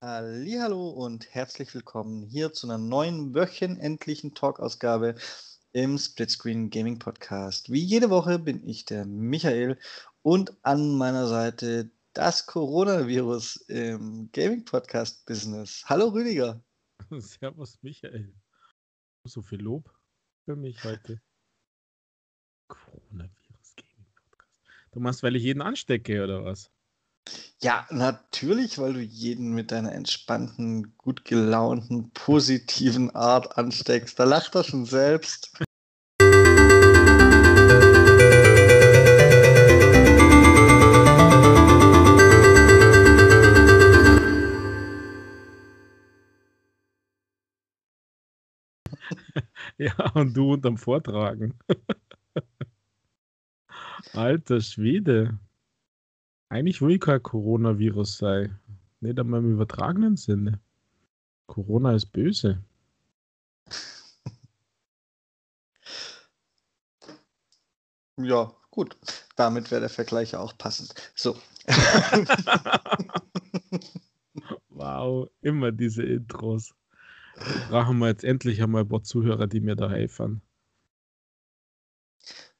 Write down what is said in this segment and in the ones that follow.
Hallo und herzlich willkommen hier zu einer neuen wöchentlichen Talk-Ausgabe im Splitscreen Gaming Podcast. Wie jede Woche bin ich der Michael und an meiner Seite das Coronavirus im Gaming Podcast Business. Hallo Rüdiger. Servus Michael. So viel Lob für mich heute. Coronavirus Gaming Podcast. Du machst, weil ich jeden anstecke oder was? Ja, natürlich, weil du jeden mit deiner entspannten, gut gelaunten, positiven Art ansteckst. Da lacht er schon selbst. ja, und du unterm Vortragen. Alter Schwede. Eigentlich will kein Coronavirus sein. Nicht einmal im übertragenen Sinne. Corona ist böse. Ja, gut. Damit wäre der Vergleich auch passend. So. wow, immer diese Intros. Brauchen wir jetzt endlich einmal ein paar Zuhörer, die mir da helfen.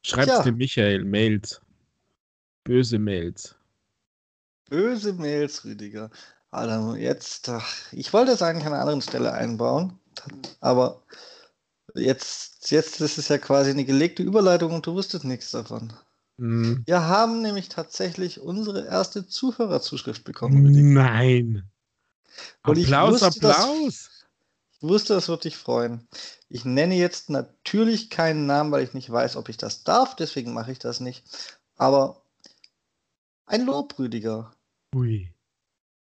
Schreibt ja. dem Michael Mails. Böse Mails. Böse Mails, Rüdiger. Also jetzt, ach, ich wollte es eigentlich an einer anderen Stelle einbauen, aber jetzt, jetzt ist es ja quasi eine gelegte Überleitung und du wusstest nichts davon. Mhm. Wir haben nämlich tatsächlich unsere erste Zuhörerzuschrift bekommen. Rüdiger. Nein. Und Applaus, wusste, Applaus. Das, ich wusste, das würde dich freuen. Ich nenne jetzt natürlich keinen Namen, weil ich nicht weiß, ob ich das darf, deswegen mache ich das nicht. Aber ein Lob, Rüdiger. Ui.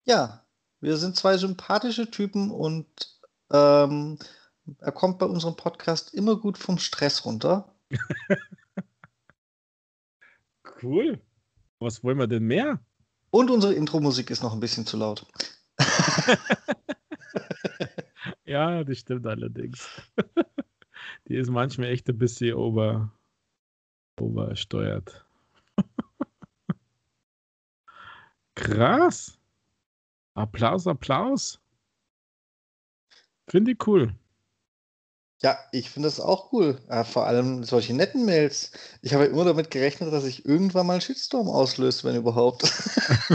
Ja, wir sind zwei sympathische Typen und ähm, er kommt bei unserem Podcast immer gut vom Stress runter. cool. Was wollen wir denn mehr? Und unsere Intro-Musik ist noch ein bisschen zu laut. ja, das stimmt allerdings. Die ist manchmal echt ein bisschen over, oversteuert. Krass. Applaus, Applaus. Finde ich cool. Ja, ich finde das auch cool. Ja, vor allem solche netten Mails. Ich habe immer damit gerechnet, dass ich irgendwann mal einen Shitstorm auslöst, wenn überhaupt.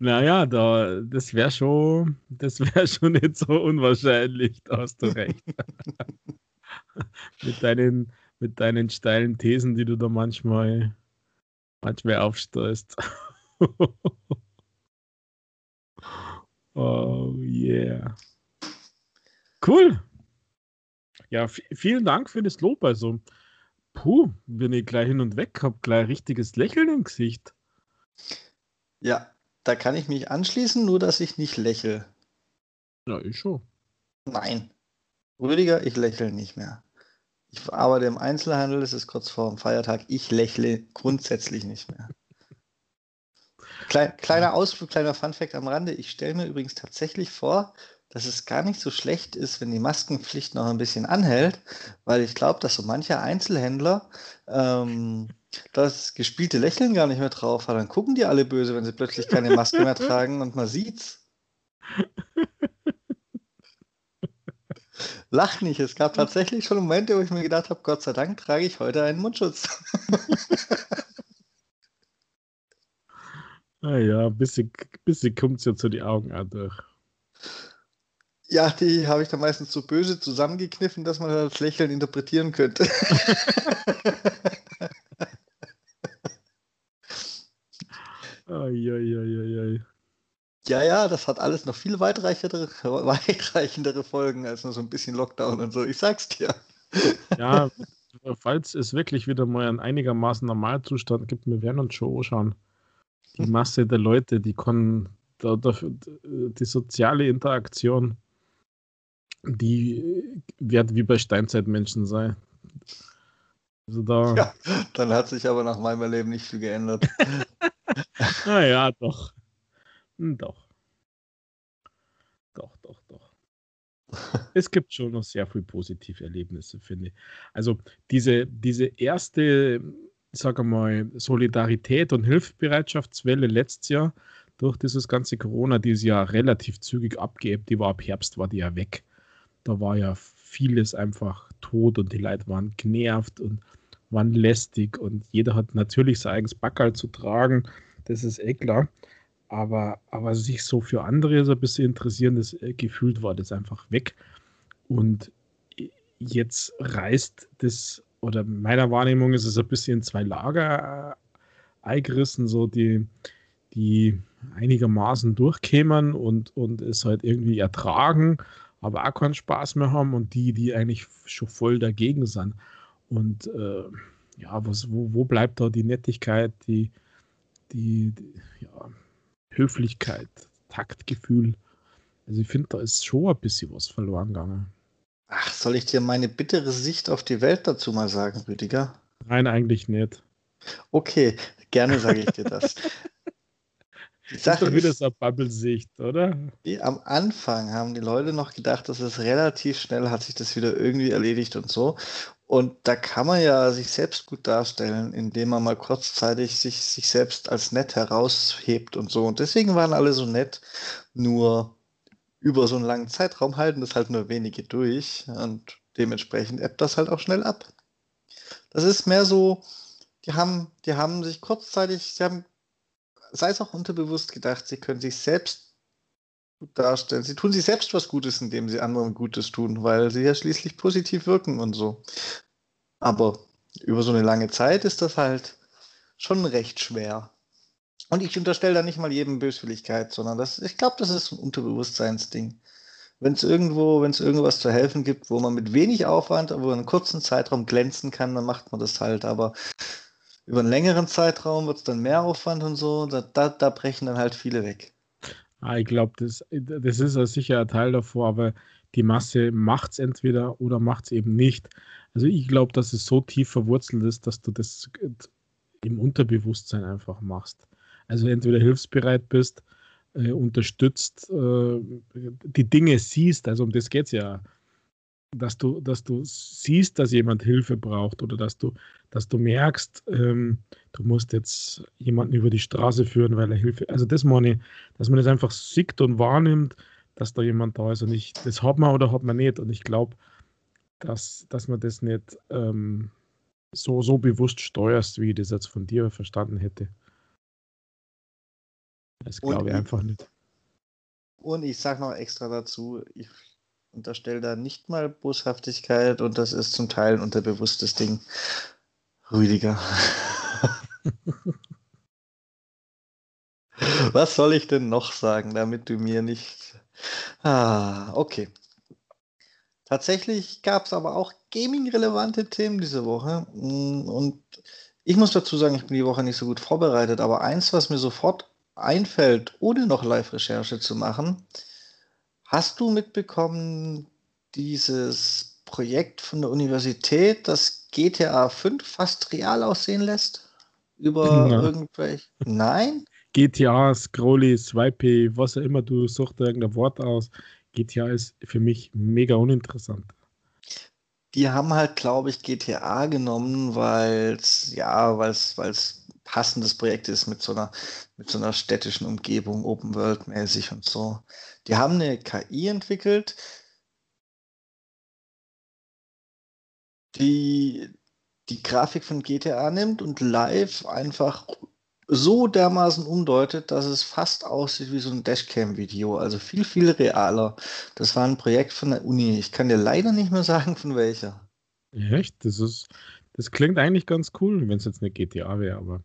naja, da, das wäre schon, das wäre schon nicht so unwahrscheinlich, da hast du recht. mit, deinen, mit deinen steilen Thesen, die du da manchmal manchmal aufstößt. oh yeah. Cool. Ja, vielen Dank für das Lob. Also, puh, bin ich gleich hin und weg, hab gleich richtiges Lächeln im Gesicht. Ja, da kann ich mich anschließen, nur dass ich nicht lächle. Ja, ich schon. Nein. Rüdiger, ich lächle nicht mehr. Ich arbeite im Einzelhandel, es ist kurz vor dem Feiertag. Ich lächle grundsätzlich nicht mehr. Klein, kleiner Ausflug, kleiner Funfact am Rande. Ich stelle mir übrigens tatsächlich vor, dass es gar nicht so schlecht ist, wenn die Maskenpflicht noch ein bisschen anhält, weil ich glaube, dass so mancher Einzelhändler ähm, das gespielte Lächeln gar nicht mehr drauf hat. Dann gucken die alle böse, wenn sie plötzlich keine Maske mehr tragen und man sieht's. Lach nicht. Es gab tatsächlich schon Momente, wo ich mir gedacht habe, Gott sei Dank trage ich heute einen Mundschutz. naja, ein bisschen, bisschen kommt es ja zu die Augen auch durch. Ja, die habe ich dann meistens so böse zusammengekniffen, dass man das Lächeln interpretieren könnte. Eieieiei. Ja, ja, das hat alles noch viel weitreichendere, weitreichendere Folgen als nur so ein bisschen Lockdown und so. Ich sag's dir. Ja, falls es wirklich wieder mal einen einigermaßen Normalzustand gibt, wir werden uns schon anschauen. Die Masse der Leute, die können, da, da, die soziale Interaktion, die wird wie bei Steinzeitmenschen sein. Also da. Ja, dann hat sich aber nach meinem Leben nicht viel geändert. naja, doch. Hm, doch. Doch, doch, doch. es gibt schon noch sehr viele positive Erlebnisse, finde ich. Also diese, diese erste, sag mal, Solidarität und Hilfsbereitschaftswelle letztes Jahr, durch dieses ganze Corona, die ist ja relativ zügig abgeebbt, die war ab Herbst, war die ja weg. Da war ja vieles einfach tot und die Leute waren genervt und waren lästig und jeder hat natürlich sein eigenes Backerl zu tragen, das ist eh klar. Aber, aber sich so für andere so ein bisschen interessieren, das äh, gefühlt war das einfach weg. Und jetzt reißt das, oder meiner Wahrnehmung ist es ein bisschen in zwei Lager äh, eingerissen, so die, die einigermaßen durchkämen und, und es halt irgendwie ertragen, aber auch keinen Spaß mehr haben und die, die eigentlich schon voll dagegen sind. Und äh, ja, was, wo, wo bleibt da die Nettigkeit, die, die, die ja, Höflichkeit, Taktgefühl? Also ich finde, da ist schon ein bisschen was verloren gegangen. Ach, soll ich dir meine bittere Sicht auf die Welt dazu mal sagen, Rüdiger? Nein, eigentlich nicht. Okay, gerne sage ich dir das. Die Sache das ist doch wieder so eine Bubble-Sicht, oder? Die, am Anfang haben die Leute noch gedacht, dass es relativ schnell hat sich das wieder irgendwie erledigt und so. Und da kann man ja sich selbst gut darstellen, indem man mal kurzzeitig sich, sich selbst als nett heraushebt und so. Und deswegen waren alle so nett, nur über so einen langen Zeitraum halten das halt nur wenige durch und dementsprechend ebbt das halt auch schnell ab. Das ist mehr so, die haben, die haben sich kurzzeitig, sie haben sei es auch unterbewusst gedacht, sie können sich selbst gut darstellen. Sie tun sich selbst was Gutes, indem sie anderen Gutes tun, weil sie ja schließlich positiv wirken und so. Aber über so eine lange Zeit ist das halt schon recht schwer. Und ich unterstelle da nicht mal jedem Böswilligkeit, sondern das, ich glaube, das ist ein Unterbewusstseinsding. Wenn es irgendwo, wenn es irgendwas zu helfen gibt, wo man mit wenig Aufwand, aber in einem kurzen Zeitraum glänzen kann, dann macht man das halt. Aber über einen längeren Zeitraum wird es dann mehr Aufwand und so, da, da, da brechen dann halt viele weg. Ah, ich glaube, das, das ist ein Teil davor, aber die Masse macht es entweder oder macht es eben nicht. Also ich glaube, dass es so tief verwurzelt ist, dass du das im Unterbewusstsein einfach machst. Also entweder hilfsbereit bist, äh, unterstützt, äh, die Dinge siehst, also um das geht es ja dass du, dass du siehst, dass jemand Hilfe braucht oder dass du, dass du merkst, ähm, du musst jetzt jemanden über die Straße führen, weil er Hilfe. Also das meine ich, dass man das einfach sieht und wahrnimmt, dass da jemand da ist und ich, das hat man oder hat man nicht. Und ich glaube, dass, dass man das nicht ähm, so, so bewusst steuerst, wie ich das jetzt von dir verstanden hätte. Das glaube ich einfach nicht. Und ich sage noch extra dazu, ich unterstelle da nicht mal Boshaftigkeit und das ist zum Teil ein unterbewusstes Ding. Rüdiger. Was soll ich denn noch sagen, damit du mir nicht. Ah, okay. Tatsächlich gab es aber auch gaming-relevante Themen diese Woche. Mm, und ich muss dazu sagen, ich bin die Woche nicht so gut vorbereitet, aber eins, was mir sofort einfällt, ohne noch Live-Recherche zu machen, Hast du mitbekommen, dieses Projekt von der Universität, das GTA 5 fast real aussehen lässt? Über ja. irgendwelche. Nein? GTA, Scrolly, Swipe, was auch immer, du suchst irgendein Wort aus. GTA ist für mich mega uninteressant. Die haben halt, glaube ich, GTA genommen, weil es, ja, weil es passendes Projekt ist mit so einer, mit so einer städtischen Umgebung, Open World mäßig und so. Die haben eine KI entwickelt, die die Grafik von GTA nimmt und live einfach so dermaßen umdeutet, dass es fast aussieht wie so ein Dashcam-Video. Also viel, viel realer. Das war ein Projekt von der Uni. Ich kann dir leider nicht mehr sagen, von welcher. Echt? Das ist, das klingt eigentlich ganz cool, wenn es jetzt eine GTA wäre, aber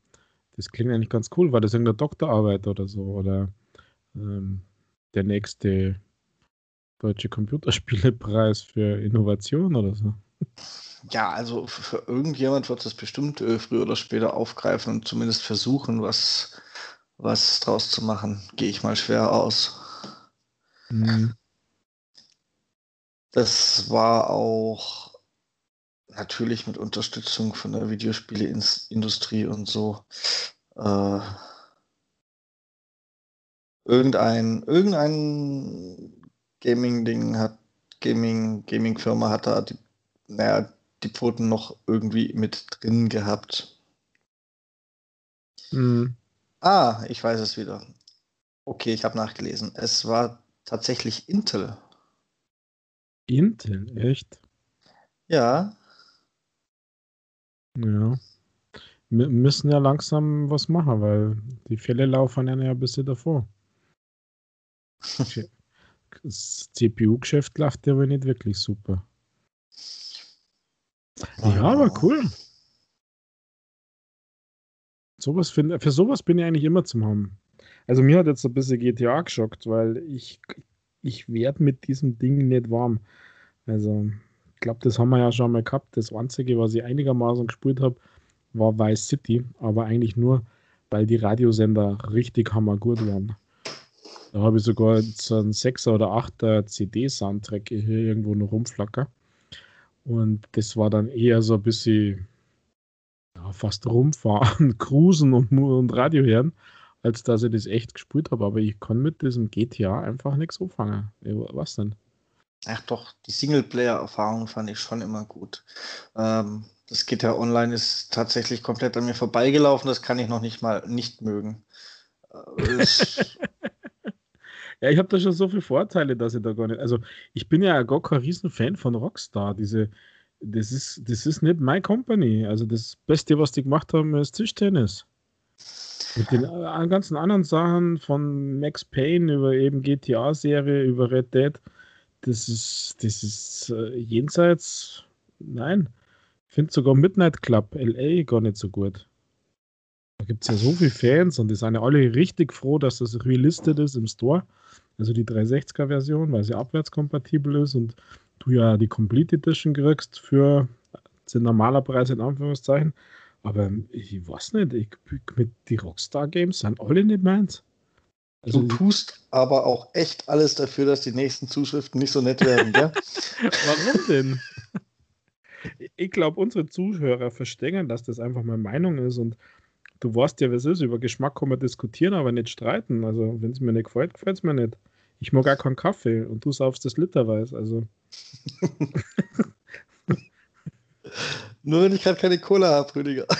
das klingt eigentlich ganz cool. War das irgendeine Doktorarbeit oder so? Oder ähm, der nächste deutsche Computerspielepreis für Innovation oder so. Ja, also für irgendjemand wird das bestimmt äh, früher oder später aufgreifen und zumindest versuchen, was, was draus zu machen. Gehe ich mal schwer aus. Mhm. Das war auch natürlich mit Unterstützung von der Videospieleindustrie und so. Äh, irgendein, irgendein Gaming-Ding hat, Gaming, Gaming-Firma hat da die, naja, die Pfoten noch irgendwie mit drin gehabt. Mhm. Ah, ich weiß es wieder. Okay, ich habe nachgelesen. Es war tatsächlich Intel. Intel, echt? Ja. Ja. Wir müssen ja langsam was machen, weil die Fälle laufen ja ein bisschen davor. Das CPU-Geschäft läuft ja aber nicht wirklich super. Ja, aber cool. Sowas find, für sowas bin ich eigentlich immer zum haben. Also mir hat jetzt ein bisschen GTA geschockt, weil ich, ich werde mit diesem Ding nicht warm. Also ich glaube, das haben wir ja schon mal gehabt. Das Einzige, was ich einigermaßen gespielt habe, war Vice City, aber eigentlich nur, weil die Radiosender richtig hammergut waren. Da habe ich sogar so einen 6er oder 8er CD-Soundtrack hier irgendwo noch rumflacker. Und das war dann eher so ein bisschen ja, fast rumfahren, cruisen und, und Radio hören, als dass ich das echt gespielt habe. Aber ich kann mit diesem GTA einfach nichts anfangen. Was denn? Ach doch, die Singleplayer-Erfahrung fand ich schon immer gut. Ähm, das GTA Online ist tatsächlich komplett an mir vorbeigelaufen. Das kann ich noch nicht mal nicht mögen. Äh, ja, ich habe da schon so viele Vorteile, dass ich da gar nicht. Also, ich bin ja gar kein Riesenfan von Rockstar. Diese, das ist, das ist nicht my company. Also das Beste, was die gemacht haben, ist Tischtennis. Mit den äh, ganzen anderen Sachen von Max Payne über eben GTA-Serie, über Red Dead, das ist, das ist äh, jenseits, nein. Ich finde sogar Midnight Club LA gar nicht so gut. Da gibt es ja so viele Fans und die sind ja alle richtig froh, dass das relistet ist im Store. Also die 360er-Version, weil sie abwärtskompatibel ist und du ja die Complete Edition kriegst für den normaler Preis in Anführungszeichen. Aber ich weiß nicht, ich, mit die Rockstar Games sind alle nicht meins. Also, du tust aber auch echt alles dafür, dass die nächsten Zuschriften nicht so nett werden, gell? Warum denn? Ich glaube, unsere Zuhörer verstehen, dass das einfach meine Meinung ist und du weißt ja, was ist. Über Geschmack kann man diskutieren, aber nicht streiten. Also, wenn es mir nicht gefällt, gefällt es mir nicht. Ich mag gar keinen Kaffee und du saufst das literweise. Also. Nur wenn ich gerade keine Cola habe, Rüdiger.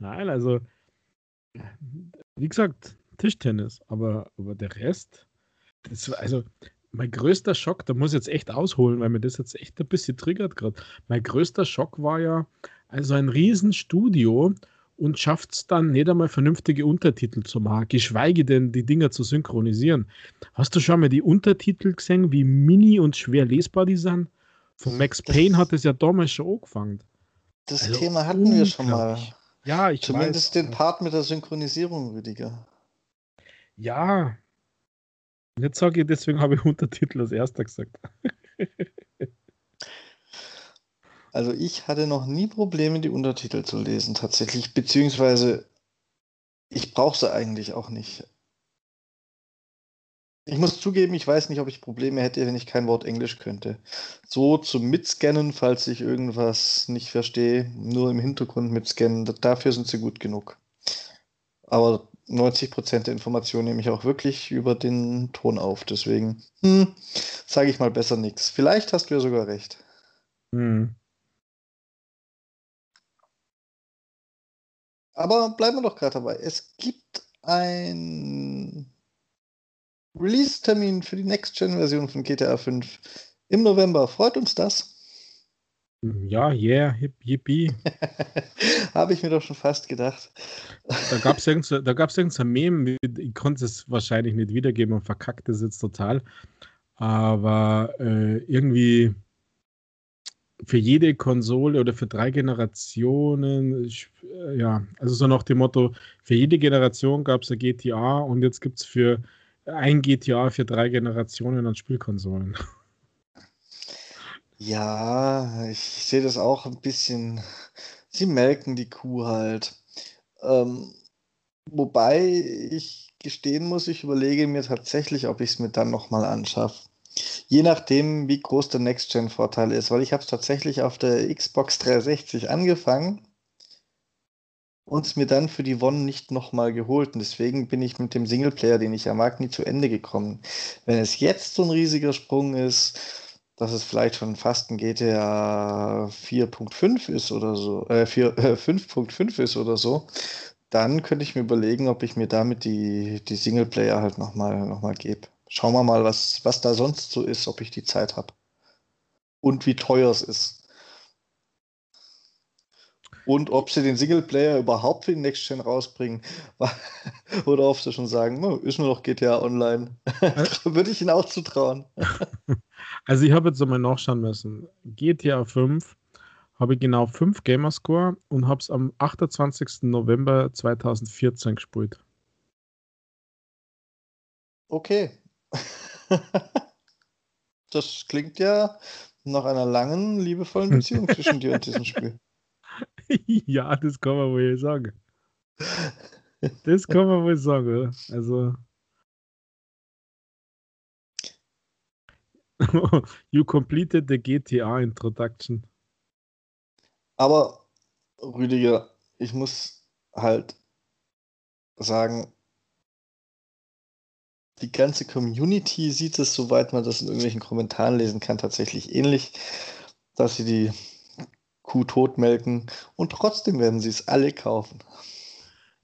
Nein, also, wie gesagt, Tischtennis, aber, aber der Rest, das, also, mein größter Schock, da muss ich jetzt echt ausholen, weil mir das jetzt echt ein bisschen triggert gerade. Mein größter Schock war ja, also ein Riesenstudio und schafft es dann nicht einmal vernünftige Untertitel zu machen, geschweige denn die Dinger zu synchronisieren. Hast du schon mal die Untertitel gesehen, wie mini und schwer lesbar die sind? Von Max Payne hat es ja damals schon angefangen. Das also Thema hatten wir schon mal. Ja, ich Zumindest weiß. den Part mit der Synchronisierung, Rüdiger. Ja. Jetzt sage ich, deswegen habe ich Untertitel als erster gesagt. Also ich hatte noch nie Probleme, die Untertitel zu lesen, tatsächlich, beziehungsweise ich brauche sie eigentlich auch nicht. Ich muss zugeben, ich weiß nicht, ob ich Probleme hätte, wenn ich kein Wort Englisch könnte. So zum Mitscannen, falls ich irgendwas nicht verstehe, nur im Hintergrund mitscannen, dafür sind sie gut genug. Aber 90% der Informationen nehme ich auch wirklich über den Ton auf, deswegen hm, sage ich mal besser nichts. Vielleicht hast du ja sogar recht. Hm. Aber bleiben wir doch gerade dabei. Es gibt ein Release-Termin für die Next-Gen-Version von GTA 5 im November. Freut uns das? Ja, yeah, hip, yippie. Habe ich mir doch schon fast gedacht. Da gab es irgendein Meme, ich konnte es wahrscheinlich nicht wiedergeben und verkackt es jetzt total. Aber äh, irgendwie für jede Konsole oder für drei Generationen, äh, ja, also so nach dem Motto, für jede Generation gab es ein GTA und jetzt gibt es für ein GTA für drei Generationen an Spielkonsolen. Ja, ich sehe das auch ein bisschen. Sie melken die Kuh halt. Ähm, wobei ich gestehen muss, ich überlege mir tatsächlich, ob ich es mir dann nochmal anschaffe. Je nachdem, wie groß der Next-Gen-Vorteil ist, weil ich habe es tatsächlich auf der Xbox 360 angefangen und es mir dann für die One nicht nochmal geholt. Und deswegen bin ich mit dem Singleplayer, den ich ja mag, nie zu Ende gekommen. Wenn es jetzt so ein riesiger Sprung ist, dass es vielleicht schon fast ein GTA 4.5 ist oder so, äh, 4, äh 5.5 ist oder so, dann könnte ich mir überlegen, ob ich mir damit die, die Singleplayer halt nochmal noch mal gebe. Schauen wir mal, was, was da sonst so ist, ob ich die Zeit habe. Und wie teuer es ist. Und ob sie den Singleplayer überhaupt für die Next Gen rausbringen. Oder ob sie schon sagen, oh, ist nur noch GTA Online. Würde ich ihnen auch zutrauen. Also ich habe jetzt einmal nachschauen müssen. GTA 5 habe ich genau 5 Gamerscore und habe es am 28. November 2014 gespielt. Okay. das klingt ja nach einer langen, liebevollen Beziehung zwischen dir und diesem Spiel. ja, das kann man wohl sagen. Das kann man wohl sagen? Also. you completed the GTA introduction. Aber, Rüdiger, ich muss halt sagen, die ganze Community sieht es, soweit man das in irgendwelchen Kommentaren lesen kann, tatsächlich ähnlich, dass sie die Kuh totmelken und trotzdem werden sie es alle kaufen.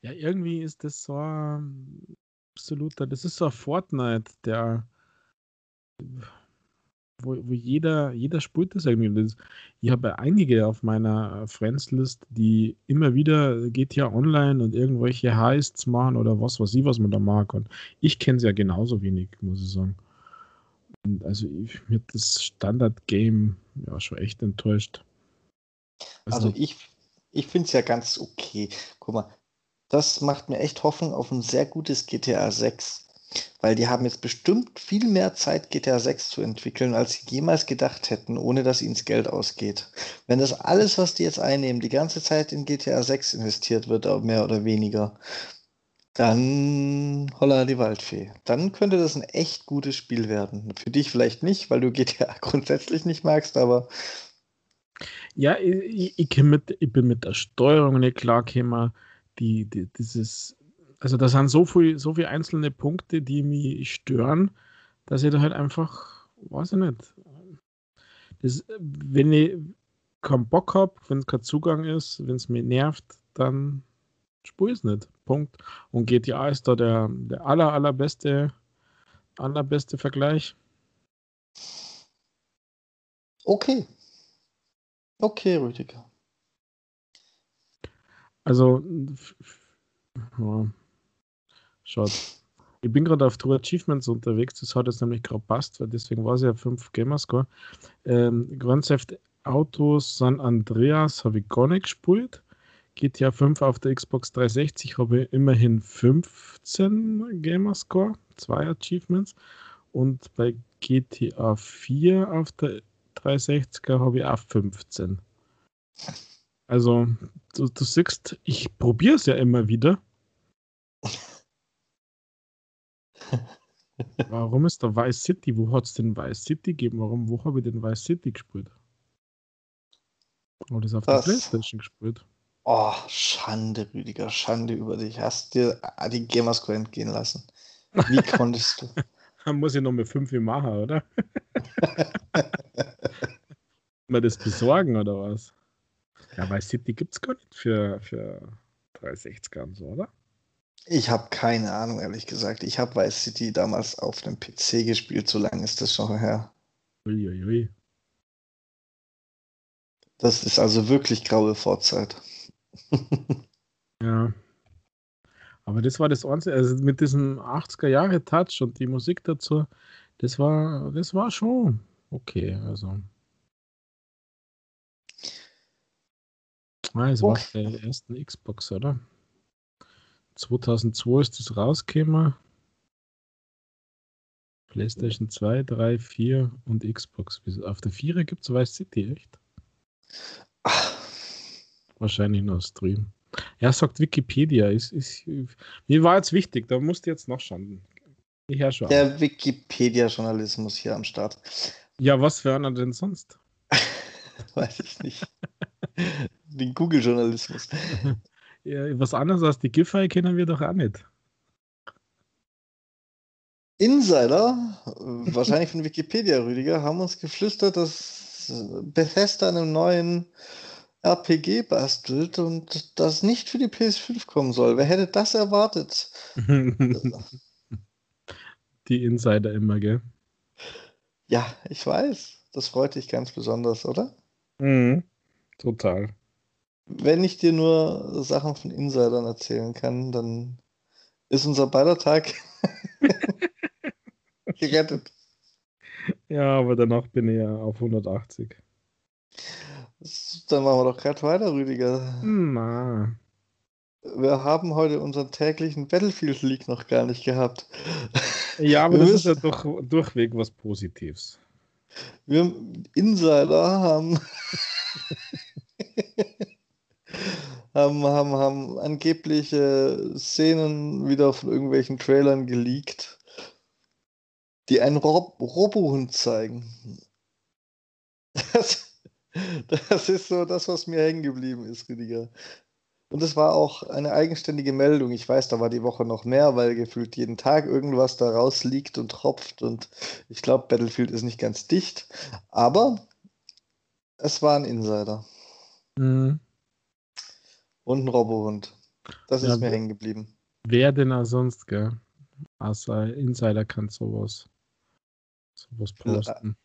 Ja, irgendwie ist das so ein absoluter, das ist so ein Fortnite, der wo, wo jeder, jeder spielt das irgendwie. Ich habe einige auf meiner Friends-List, die immer wieder geht ja online und irgendwelche Heists machen oder was weiß ich, was man da machen kann. Ich kenne es ja genauso wenig, muss ich sagen. Und also ich, mir das Standard-Game ja schon echt enttäuscht. Also, also ich, ich finde es ja ganz okay. Guck mal, das macht mir echt Hoffnung auf ein sehr gutes GTA 6. Weil die haben jetzt bestimmt viel mehr Zeit, GTA 6 zu entwickeln, als sie jemals gedacht hätten, ohne dass ihnen das Geld ausgeht. Wenn das alles, was die jetzt einnehmen, die ganze Zeit in GTA 6 investiert wird, mehr oder weniger, dann holla die Waldfee. Dann könnte das ein echt gutes Spiel werden. Für dich vielleicht nicht, weil du GTA grundsätzlich nicht magst, aber. Ja, ich, ich, mit, ich bin mit der Steuerung nicht klar gekommen. Die, die, dieses also da sind so viele so viel einzelne Punkte, die mich stören, dass ich da halt einfach, weiß ich nicht. Das, wenn ich keinen Bock habe, wenn es kein Zugang ist, wenn es mich nervt, dann spüre ich es nicht. Punkt. Und GTA ist da der, der aller, allerbeste, allerbeste Vergleich. Okay. Okay, Rüdiger. Also, ja, Schaut. Ich bin gerade auf True Achievements unterwegs, das hat jetzt nämlich gerade passt, weil deswegen war es ja 5 Gamerscore. Ähm, Grand Theft Auto San Andreas habe ich gar nicht gespielt. GTA 5 auf der Xbox 360 habe ich immerhin 15 Gamerscore, zwei Achievements. Und bei GTA 4 auf der 360er habe ich auch 15. Also, du, du siehst, ich probiere es ja immer wieder. Warum ist da Vice City? Wo hat es denn Vice City gegeben? Warum, wo habe ich denn Vice City gespielt? Oh, das auf das, der Playstation gespielt. Oh, Schande, Rüdiger, Schande über dich. Hast dir die Gamerscore entgehen lassen. Wie konntest du? Dann muss ich noch mit 5 machen, oder? Mal das besorgen, oder was? Ja, Vice City gibt es gar nicht für, für 360er und so, oder? Ich habe keine Ahnung, ehrlich gesagt. Ich habe Vice City damals auf dem PC gespielt, so lange ist das schon her. Uiuiui. Das ist also wirklich graue Vorzeit. ja. Aber das war das Einzige, also mit diesem 80er-Jahre-Touch und die Musik dazu, das war, das war schon okay. Also. Ah, es war der ersten Xbox, oder? 2002 ist das rausgekommen. PlayStation 2, 3, 4 und Xbox. Auf der 4 gibt es Vice City, echt? Ach. Wahrscheinlich noch Stream. Er sagt Wikipedia. Ist, ist, mir war jetzt wichtig, da musst du jetzt nachschauen. Ich schon. Der Wikipedia-Journalismus hier am Start. Ja, was für einer denn sonst? Weiß ich nicht. Den Google-Journalismus. Ja, was anderes als die Giffey kennen wir doch auch nicht. Insider, wahrscheinlich von Wikipedia, Rüdiger, haben uns geflüstert, dass Bethesda einen neuen RPG bastelt und das nicht für die PS5 kommen soll. Wer hätte das erwartet? die Insider immer, gell? Ja, ich weiß. Das freut dich ganz besonders, oder? Mhm, total. Wenn ich dir nur Sachen von Insidern erzählen kann, dann ist unser beider Tag gerettet. Ja, aber danach bin ich ja auf 180. Dann machen wir doch gerade weiter, Rüdiger. Na. Wir haben heute unseren täglichen Battlefield League noch gar nicht gehabt. Ja, aber wir das ist ja doch durchweg was Positives. Wir Insider haben, haben, haben, haben angebliche Szenen wieder von irgendwelchen Trailern geleakt, die einen Rob Robohund zeigen. Das, das ist so das, was mir hängen geblieben ist, Rüdiger. Und es war auch eine eigenständige Meldung. Ich weiß, da war die Woche noch mehr, weil gefühlt jeden Tag irgendwas da rausliegt und tropft. Und ich glaube, Battlefield ist nicht ganz dicht. Aber es war ein Insider. Mhm. Und ein Robohund. Das Ja, ist mir hängen geblieben. Wer denn auch sonst, gell? Außer Insider kann sowas, sowas posten.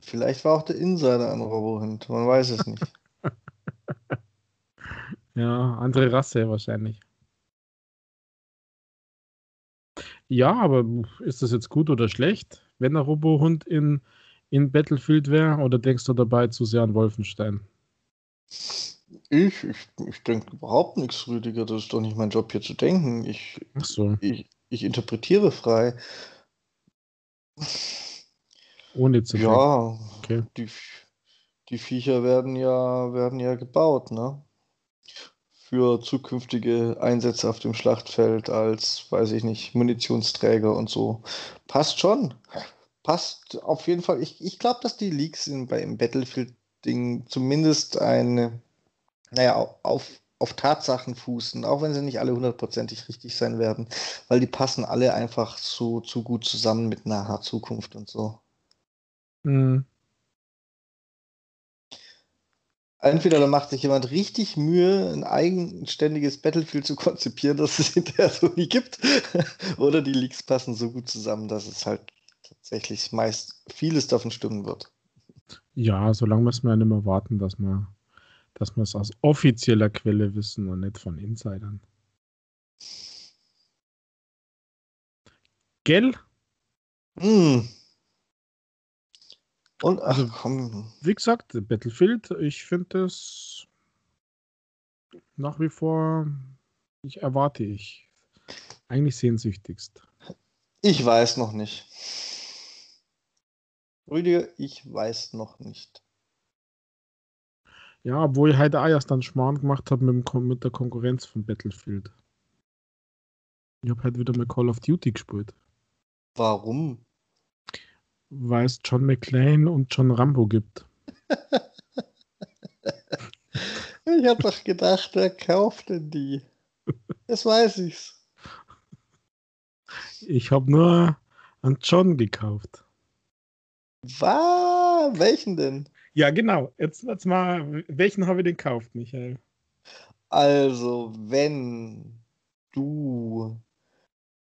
Vielleicht war auch der Insider ein Robohund. Man weiß es nicht. Ja, andere Rasse wahrscheinlich. Ja, aber ist das jetzt gut oder schlecht, wenn der Robohund in, in Battlefield wäre? Oder denkst du dabei zu sehr an Wolfenstein? Ich, ich, ich denke überhaupt nichts, Rüdiger. Das ist doch nicht mein Job, hier zu denken. Ich, so, ich, ich interpretiere frei. ohne zu. Ja, Okay. die, die Viecher werden ja, werden ja gebaut, ne? Für zukünftige Einsätze auf dem Schlachtfeld als, weiß ich nicht, Munitionsträger und so. Passt schon. Passt auf jeden Fall. Ich, ich glaube, dass die Leaks in, bei, im Battlefield-Ding zumindest eine, naja, au- auf, auf Tatsachen fußen, auch wenn sie nicht alle hundertprozentig richtig sein werden, weil die passen alle einfach so zu gut zusammen mit naher Zukunft und so. Hm. Entweder da macht sich jemand richtig Mühe, ein eigenständiges Battlefield zu konzipieren, dass es hinterher so nie gibt, oder die Leaks passen so gut zusammen, dass es halt tatsächlich meist vieles davon stimmen wird. Ja, solange müssen wir ja nicht mehr warten, dass wir, dass wir es aus offizieller Quelle wissen und nicht von Insidern. Gell? Hm. Und ach Also- komm, Wie gesagt, Battlefield, ich finde es nach wie vor, ich erwarte ich eigentlich sehnsüchtigst. ich weiß noch nicht. Rüdiger, ich weiß noch nicht. Ja, obwohl ich heute auch erst dann Schmarrn gemacht habe mit, dem mit der Konkurrenz von Battlefield. Ich habe halt wieder mal Call of Duty gespielt, Warum? weil es John McClane und John Rambo gibt. Ich hab doch gedacht, wer kauft denn die? Das weiß ich's. Ich habe nur einen John gekauft. Was? Welchen denn? Ja, genau. Jetzt, jetzt mal, welchen habe ich denn gekauft, Michael? Also, wenn du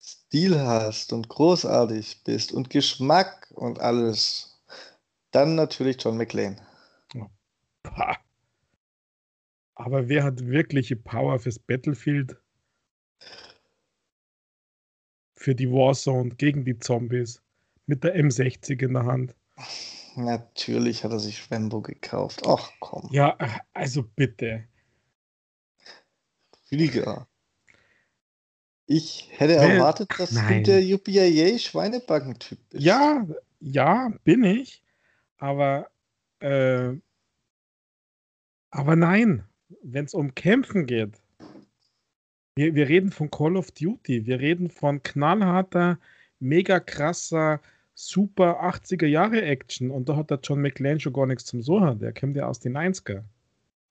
Stil hast und großartig bist und Geschmack und alles, dann natürlich John McClane. Pah. Aber wer hat wirkliche Power fürs Battlefield? Für die Warzone gegen die Zombies mit der M60 in der Hand. Natürlich hat er sich Rambo gekauft. Ach komm, Ja, also bitte. Rüdiger. Ich hätte erwartet, dass Nein. du der UPIA Schweinebacken-Typ bist. Ja, ja, bin ich. Aber, äh, aber nein, wenn es um Kämpfen geht. Wir, wir reden von Call of Duty. Wir reden von knallharter, mega krasser, super 80er Jahre Action. Und da hat der John McClane schon gar nichts zum Suchen. Der kommt ja aus den 90er.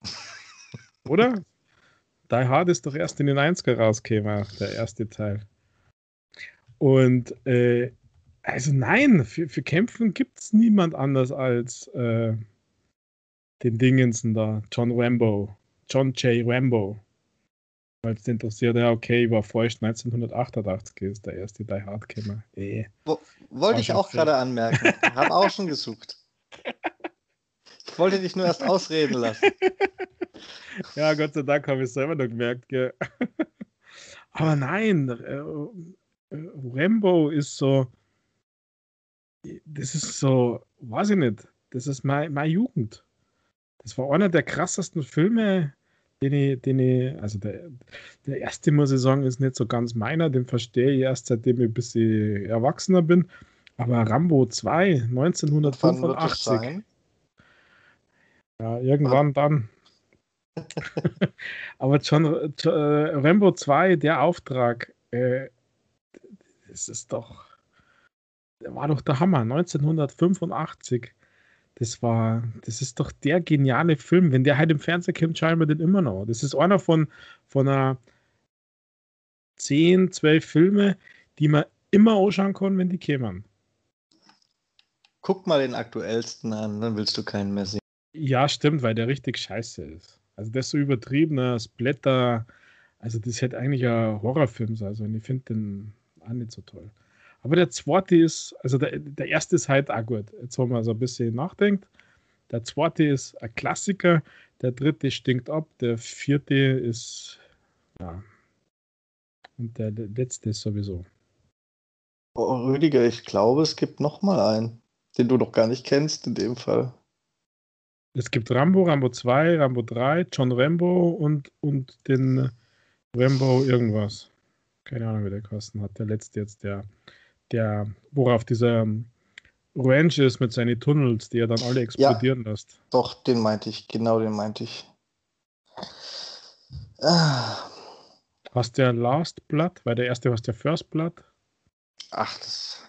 Oder? Die Hard ist doch erst in den 90er rausgekommen, der erste Teil. Und äh, also nein, für, für Kämpfen gibt es niemand anders als äh, den Dingensen da, John Rambo, John J. Rambo. Weil es interessiert, ja, okay, war falsch, 1988 ist der erste Die Hard gekommen. Eh. Wollte ich auch gerade anmerken. Habe auch schon gesucht. Ich wollte dich nur erst ausreden lassen. ja, Gott sei Dank habe ich es selber noch gemerkt. Gell. Aber nein, äh, äh, Rambo ist so, das ist so, weiß ich nicht, das ist meine, meine Jugend. Das war einer der krassesten Filme, den ich, den ich also der, der erste, muss ich sagen, ist nicht so ganz meiner, den verstehe ich erst seitdem ich ein bisschen erwachsener bin. Aber Rambo 2, 1985. Ja, irgendwann dann. Aber John, äh, Rambo 2, der Auftrag, äh, das ist doch, der war doch der Hammer, 1985. Das war, das ist doch der geniale Film. Wenn der halt im Fernsehen kommt, schauen wir den immer noch. Das ist einer von, von einer 10, 12 Filme, die man immer anschauen kann, wenn die kämen. Guck mal den aktuellsten an, dann willst du keinen mehr sehen. Ja, stimmt, weil der richtig scheiße ist. Also das so übertriebener Splatter, also das hätte eigentlich ein Horrorfilm sein sollen. Ich finde den auch nicht so toll. Aber der zweite ist, also der, der erste ist halt auch gut. Jetzt, wenn man so ein bisschen nachdenkt. Der zweite ist ein Klassiker, der dritte stinkt ab, der vierte ist, ja. Und der letzte ist sowieso. Oh, Rüdiger, ich glaube, es gibt noch mal einen, den du noch gar nicht kennst in dem Fall. Es gibt Rambo, Rambo 2, Rambo 3, John Rambo und, und den Rambo irgendwas. Keine Ahnung, wie der kosten hat. Der letzte jetzt, der der, worauf dieser ähm, Ranch ist mit seinen Tunnels, die er dann alle explodieren ja, lässt. Doch, den meinte ich, genau den meinte ich. Ah. Was der Last Blood? Weil der erste war der First Blood. Ach, das.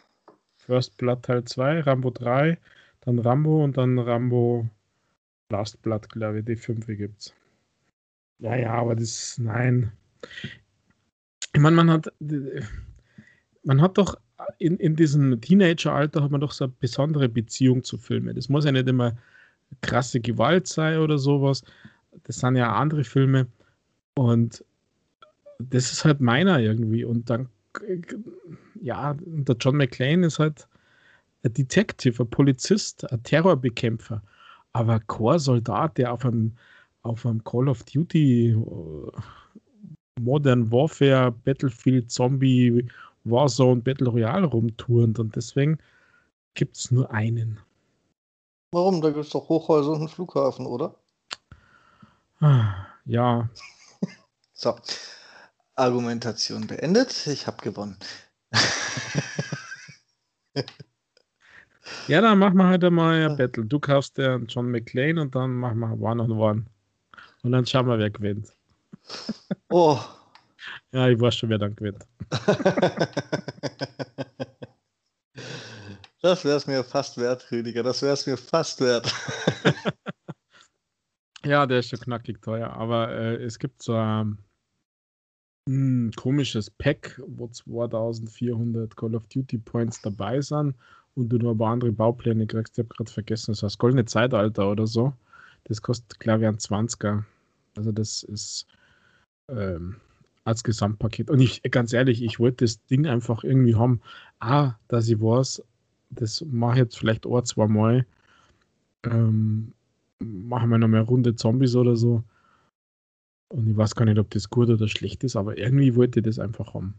First Blood Teil 2, Rambo 3, dann Rambo und dann Rambo Last Blood, glaube ich. Die 5 gibt's. Ja, ja, aber das, nein. Ich meine, man hat, man hat doch in, in diesem Teenageralter hat man doch so eine besondere Beziehung zu Filmen. Das muss ja nicht immer krasse Gewalt sein oder sowas. Das sind ja andere Filme. Und das ist halt meiner irgendwie. Und dann, ja, der John McClane ist halt ein Detective, ein Polizist, ein Terrorbekämpfer. Aber kein Soldat, der auf einem, auf einem Call of Duty äh, Modern Warfare, Battlefield, Zombie Warzone Battle Royale rumturnt und deswegen gibt es nur einen. Warum? Da gibt es doch Hochhäuser und einen Flughafen, oder? Ja. so. Argumentation beendet. Ich habe gewonnen. ja, dann machen wir heute mal ein Battle. Du kaufst den John McClane und dann machen wir One on One. Und dann schauen wir, wer gewinnt. oh, ja, ich weiß schon, wer dann gewinnt. das wäre es mir fast wert, Rüdiger. Das wäre es mir fast wert. ja, der ist schon knackig teuer. Aber äh, es gibt so ein hm, komisches Pack, wo 2400 Call of Duty Points dabei sind und du noch ein paar andere Baupläne kriegst. Ich habe gerade vergessen, das heißt Goldene Zeitalter oder so. Das kostet, glaube ich, ein 20er. Also das ist ähm, als Gesamtpaket. Und ich, ganz ehrlich, ich wollte das Ding einfach irgendwie haben. Ah, dass ich weiß, das mache ich jetzt vielleicht ein, zwei Mal. Ähm, machen wir noch mal eine Runde Zombies oder so. Und ich weiß gar nicht, ob das gut oder schlecht ist, aber irgendwie wollte ich das einfach haben.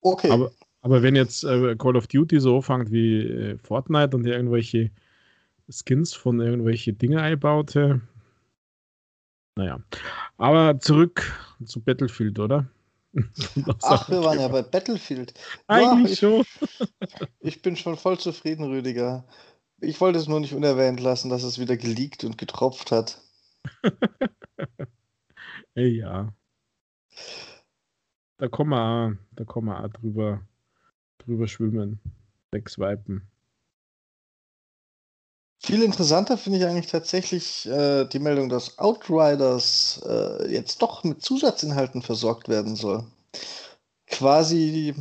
Okay. Aber, aber wenn jetzt äh, Call of Duty so anfängt wie äh, Fortnite und irgendwelche Skins von irgendwelche Dinge einbaute, naja. Aber zurück zu Battlefield, oder? Ach, wir waren ja bei Battlefield. Eigentlich ja, ich, schon. ich bin schon voll zufrieden, Rüdiger. Ich wollte es nur nicht unerwähnt lassen, dass es wieder geleakt und getropft hat. Ey, ja. Da kommen wir auch, da kommen wir auch drüber, drüber schwimmen, wegswipen. Viel interessanter finde ich eigentlich tatsächlich äh, die Meldung, dass Outriders äh, jetzt doch mit Zusatzinhalten versorgt werden soll. Quasi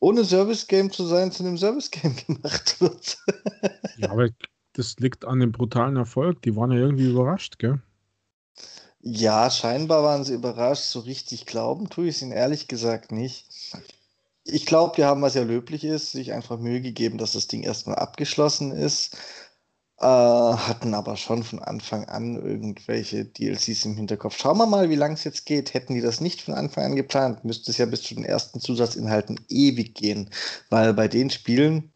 ohne Service-Game zu sein, zu einem Service-Game gemacht wird. ja, aber das liegt an dem brutalen Erfolg. Die waren ja irgendwie überrascht, gell? Ja, scheinbar waren sie überrascht. So richtig glauben tue ich es ihnen ehrlich gesagt nicht. Ich glaube, die haben, was ja löblich ist, sich einfach Mühe gegeben, dass das Ding erstmal abgeschlossen ist. Äh, hatten aber schon von Anfang an irgendwelche DLCs im Hinterkopf. Schauen wir mal, wie lange es jetzt geht. Hätten die das nicht von Anfang an geplant, müsste es ja bis zu den ersten Zusatzinhalten ewig gehen. Weil bei den Spielen,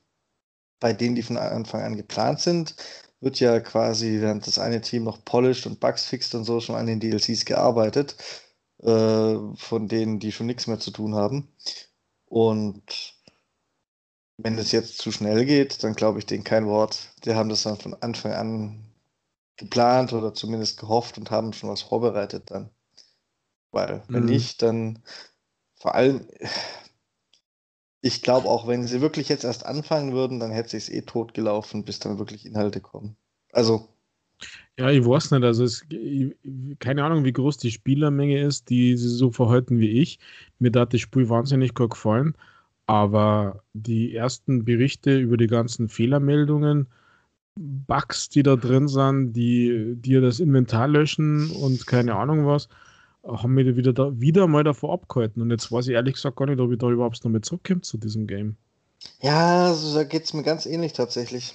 bei denen die von Anfang an geplant sind, wird ja quasi, während das eine Team noch polished und Bugs fixt und so, schon an den DLCs gearbeitet, äh, von denen, die schon nichts mehr zu tun haben. Und wenn es jetzt zu schnell geht, dann glaube ich denen kein Wort. Die haben das dann von Anfang an geplant oder zumindest gehofft und haben schon was vorbereitet dann. Weil, wenn mhm. nicht, dann vor allem, ich glaube auch, wenn sie wirklich jetzt erst anfangen würden, dann hätte es eh tot gelaufen, bis dann wirklich Inhalte kommen. Also. Ja, ich weiß nicht. Also, es, ich, keine Ahnung, wie groß die Spielermenge ist, die sie so verhalten wie ich. Mir hat das Spiel wahnsinnig gut gefallen. Aber die ersten Berichte über die ganzen Fehlermeldungen, Bugs, die da drin sind, die dir das Inventar löschen und keine Ahnung was, haben mich wieder, da, wieder mal davor abgehalten. Und jetzt weiß ich ehrlich gesagt gar nicht, ob ich da überhaupt noch mit zurückkomme zu diesem Game. Ja, also da geht es mir ganz ähnlich tatsächlich.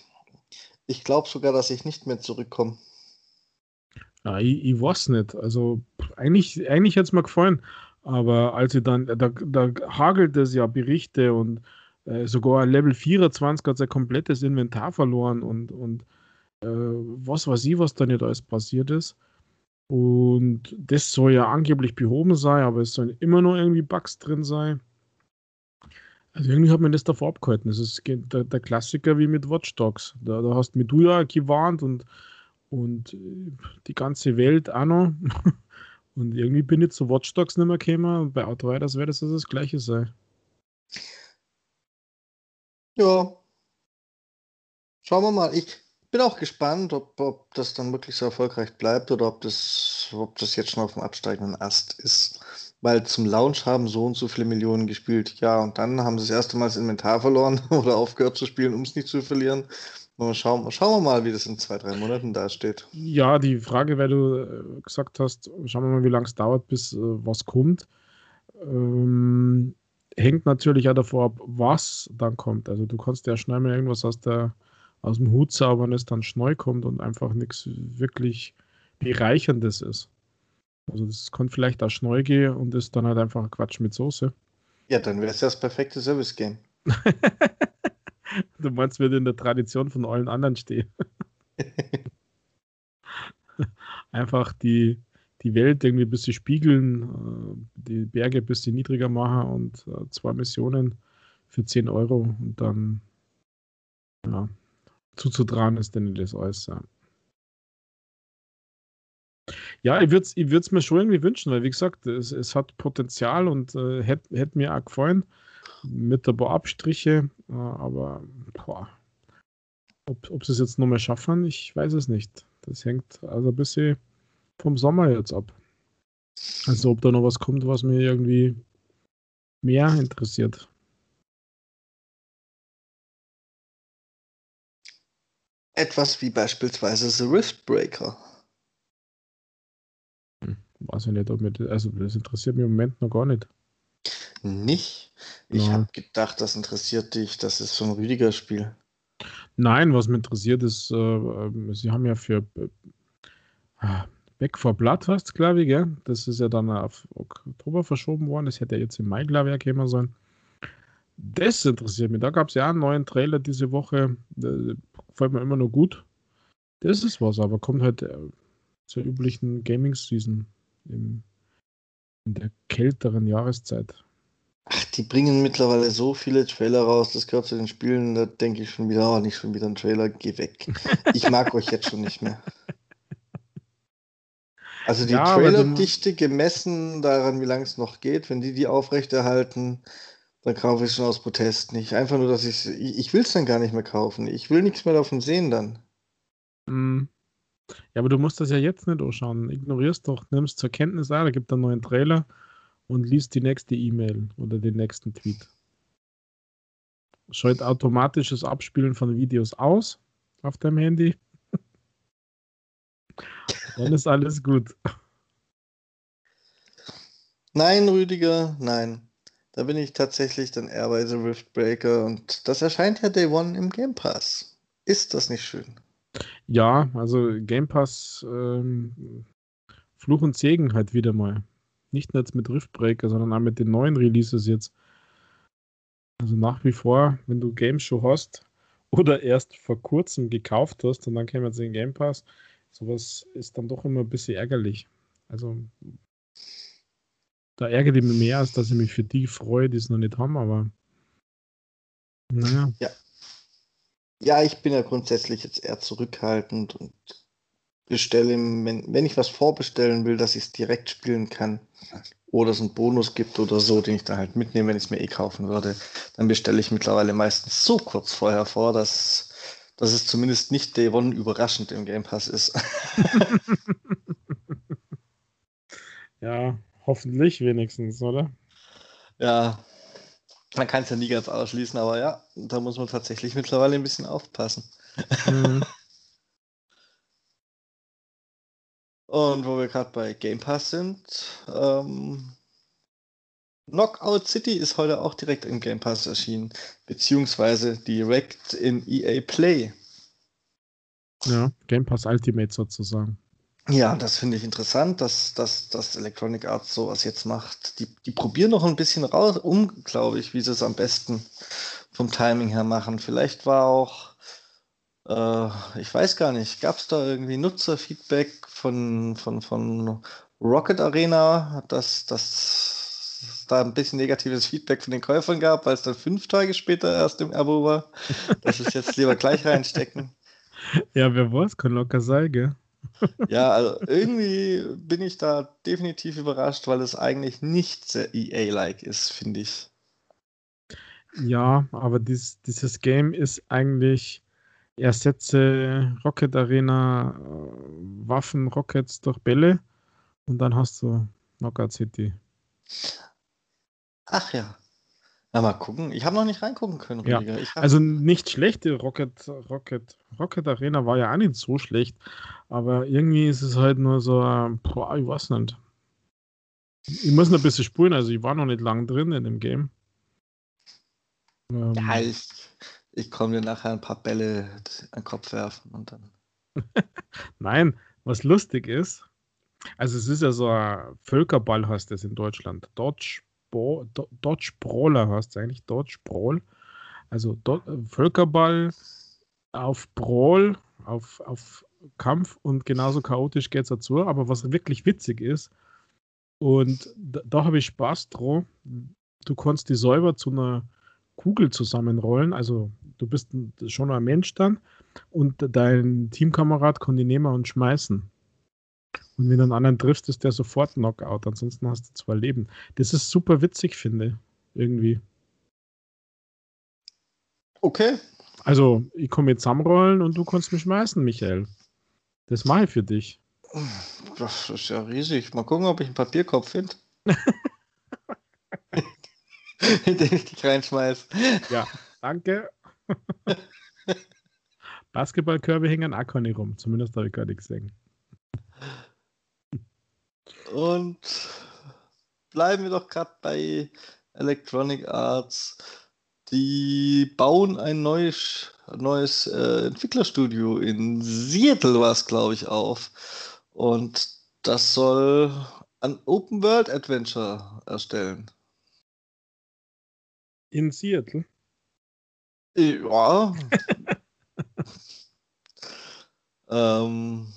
Ich glaube sogar, dass ich nicht mehr zurückkomme. Ja, ich, ich weiß nicht. Also eigentlich, eigentlich hätte es mir gefallen. Aber als sie dann, da, da hagelt es ja Berichte und äh, sogar Level 24 hat sein komplettes Inventar verloren und, und äh, was weiß ich, was da nicht alles passiert ist. Und das soll ja angeblich behoben sein, aber es sollen immer noch irgendwie Bugs drin sein. Also irgendwie hat man das davor abgehalten. Das ist der, der Klassiker wie mit Watch Dogs. Da, da hast du ja gewarnt und, und die ganze Welt auch noch. Und irgendwie bin ich zu Watch Dogs nicht mehr gekommen bei Outriders wäre das das gleiche sein. Ja. Schauen wir mal. Ich bin auch gespannt, ob, ob das dann wirklich so erfolgreich bleibt oder ob das, ob das jetzt schon auf dem absteigenden Ast ist. Weil zum Launch haben so und so viele Millionen gespielt. Ja, und dann haben sie das erste Mal das Inventar verloren oder aufgehört zu spielen, um es nicht zu verlieren. Schauen, schauen wir mal, wie das in zwei, drei Monaten dasteht. Ja, die Frage, weil du äh, gesagt hast, schauen wir mal, wie lange es dauert, bis äh, was kommt, ähm, hängt natürlich auch davor ab, was dann kommt. Also du kannst ja schnell mal irgendwas aus, der, aus dem Hut zaubern, es dann schnell kommt und einfach nichts wirklich Bereicherndes ist. Also das kann vielleicht auch schnell gehen und ist dann halt einfach Quatsch mit Soße. Ja, dann wäre es ja das perfekte Service-Game. Du meinst, wird in der Tradition von allen anderen stehen. Einfach die, die Welt irgendwie ein bisschen spiegeln, äh, die Berge ein bisschen niedriger machen und äh, zwei Missionen für 10 Euro und dann ja, zuzutragen ist denn das alles. Ja. Ja, ich würde es ich mir schon irgendwie wünschen, weil wie gesagt, es, es hat Potenzial und äh, hätte hätt mir auch gefallen mit ein paar Abstriche, äh, aber boah, ob, ob sie es jetzt nochmal schaffen, ich weiß es nicht. Das hängt also ein bisschen vom Sommer jetzt ab. Also ob da noch was kommt, was mir irgendwie mehr interessiert. Etwas wie beispielsweise The Riftbreaker. Hm, weiß ich nicht, ob mir das, also das interessiert mich im Moment noch gar nicht. Nicht? Ich ja. habe gedacht, das interessiert dich. Das ist so ein Rüdiger-Spiel. Nein, was mich interessiert ist, äh, ähm, sie haben ja für äh, Back for Blood, heißt glaube ich, gell? Das ist ja dann auf Oktober verschoben worden. Das hätte ja jetzt im Mai, glaube ich, kommen sollen. Das interessiert mich. Da gab es ja einen neuen Trailer diese Woche. Der gefällt mir immer noch gut. Das ist was, aber kommt halt äh, zur üblichen Gaming-Season in der kälteren Jahreszeit. Ach, die bringen mittlerweile so viele Trailer raus, das gehört zu den Spielen, da denke ich schon wieder, oh, nicht schon wieder ein Trailer, geh weg. Ich mag euch jetzt schon nicht mehr. Also die ja, Trailerdichte gemessen daran, wie lange es noch geht, wenn die die aufrechterhalten, dann kaufe ich es schon aus Protest nicht. Einfach nur, dass ich ich will es dann gar nicht mehr kaufen. Ich will nichts mehr davon sehen dann. Mm. Ja, aber du musst das ja jetzt nicht anschauen. Ignorierst doch, nimmst zur Kenntnis, ah, da gibt es einen neuen Trailer und liest die nächste E-Mail oder den nächsten Tweet. Schalt automatisches Abspielen von Videos aus auf deinem Handy. Dann ist alles gut. Nein, Rüdiger, nein. Da bin ich tatsächlich dann eher bei The Rift Breaker und das erscheint ja Day One im Game Pass. Ist das nicht schön? Ja, also Game Pass ähm, Fluch und Segen halt wieder mal. Nicht nur jetzt mit Riftbreaker, sondern auch mit den neuen Releases jetzt. Also nach wie vor, wenn du Games schon hast oder erst vor kurzem gekauft hast und dann käme jetzt in Game Pass, sowas ist dann doch immer ein bisschen ärgerlich. Also da ärgert ich mich mehr, als dass ich mich für die freue, die es noch nicht haben, aber naja. Ja. Ja, ich bin ja grundsätzlich jetzt eher zurückhaltend und bestelle, wenn, wenn ich was vorbestellen will, dass ich es direkt spielen kann oder es einen Bonus gibt oder so, den ich dann halt mitnehme, wenn ich es mir eh kaufen würde, dann bestelle ich mittlerweile meistens so kurz vorher vor, dass, dass es zumindest nicht Day One überraschend im Game Pass ist. ja, hoffentlich wenigstens, oder? Ja, man kann es ja nie ganz ausschließen, aber ja, da muss man tatsächlich mittlerweile ein bisschen aufpassen. Mhm. Und wo wir gerade bei Game Pass sind, ähm, Knockout City ist heute auch direkt im Game Pass erschienen, beziehungsweise direkt in EA Play. Ja, Game Pass Ultimate sozusagen. Ja, das finde ich interessant, dass, dass, dass Electronic Arts sowas jetzt macht. Die, die probieren noch ein bisschen raus, um, glaube ich, wie sie es am besten vom Timing her machen. Vielleicht war auch äh, ich weiß gar nicht, gab es da irgendwie Nutzerfeedback von, von, von Rocket Arena, dass das da ein bisschen negatives Feedback von den Käufern gab, weil es dann fünf Tage später erst im Abo war. Das ist jetzt lieber gleich reinstecken. Ja, wer weiß, kann locker sein, gell? Ja, also irgendwie bin ich da definitiv überrascht, weil es eigentlich nicht sehr EA-like ist, finde ich. Ja, aber dies, dieses Game ist eigentlich ersetze Rocket Arena äh, Waffen, Rockets durch Bälle und dann hast du Knockout City. Ach ja. Na, mal gucken. Ich habe noch nicht reingucken können, ja. Also nicht schlechte Rocket, Rocket, Rocket Arena war ja auch nicht so schlecht, aber irgendwie ist es halt nur so, boah, ich weiß nicht. Ich muss noch ein bisschen spulen, also ich war noch nicht lang drin in dem Game. Ähm, ja, ich, ich komme dir nachher ein paar Bälle an den Kopf werfen und dann. Nein, was lustig ist, also es ist ja so ein Völkerball, heißt das in Deutschland. Dodge, Brawler heißt es eigentlich, Dodge Brawl. Also Do Völkerball auf Brawl, auf, auf Kampf und genauso chaotisch geht es dazu. Aber was wirklich witzig ist, und da, da habe ich Spaß dran, du kannst die Säuber zu einer Kugel zusammenrollen. Also du bist schon ein Mensch dann und dein Teamkamerad kann die nehmen und schmeißen. Und wenn du einen anderen triffst, ist der sofort Knockout. Ansonsten hast du zwei Leben. Das ist super witzig, finde ich. Irgendwie. Okay. Also, ich komme jetzt zusammenrollen und du kannst mich schmeißen, Michael. Das mache ich für dich. Das ist ja riesig. Mal gucken, ob ich einen Papierkopf finde. in den ich dich reinschmeiß. Ja, danke. Basketballkörbe hängen auch keine rum. Zumindest habe ich gar nichts gesehen. Und bleiben wir doch gerade bei Electronic Arts. Die bauen ein neues, neues äh, Entwicklerstudio in Seattle, war es, glaube ich, auf. Und das soll ein Open World Adventure erstellen. In Seattle? Ja. ähm,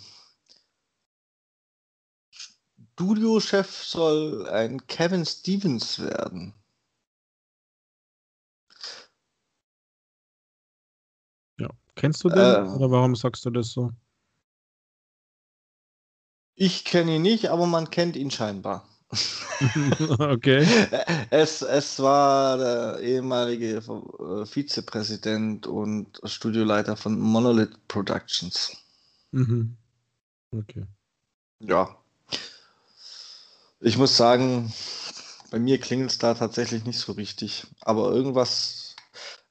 Studiochef soll ein Kevin Stevens werden. Ja. Kennst du den? Äh, oder warum sagst du das so? Ich kenne ihn nicht, aber man kennt ihn scheinbar. okay. Es, es war der ehemalige äh, Vizepräsident und Studioleiter von Monolith Productions. Mhm. Okay. Ja. Ich muss sagen, bei mir klingelt es da tatsächlich nicht so richtig. Aber irgendwas,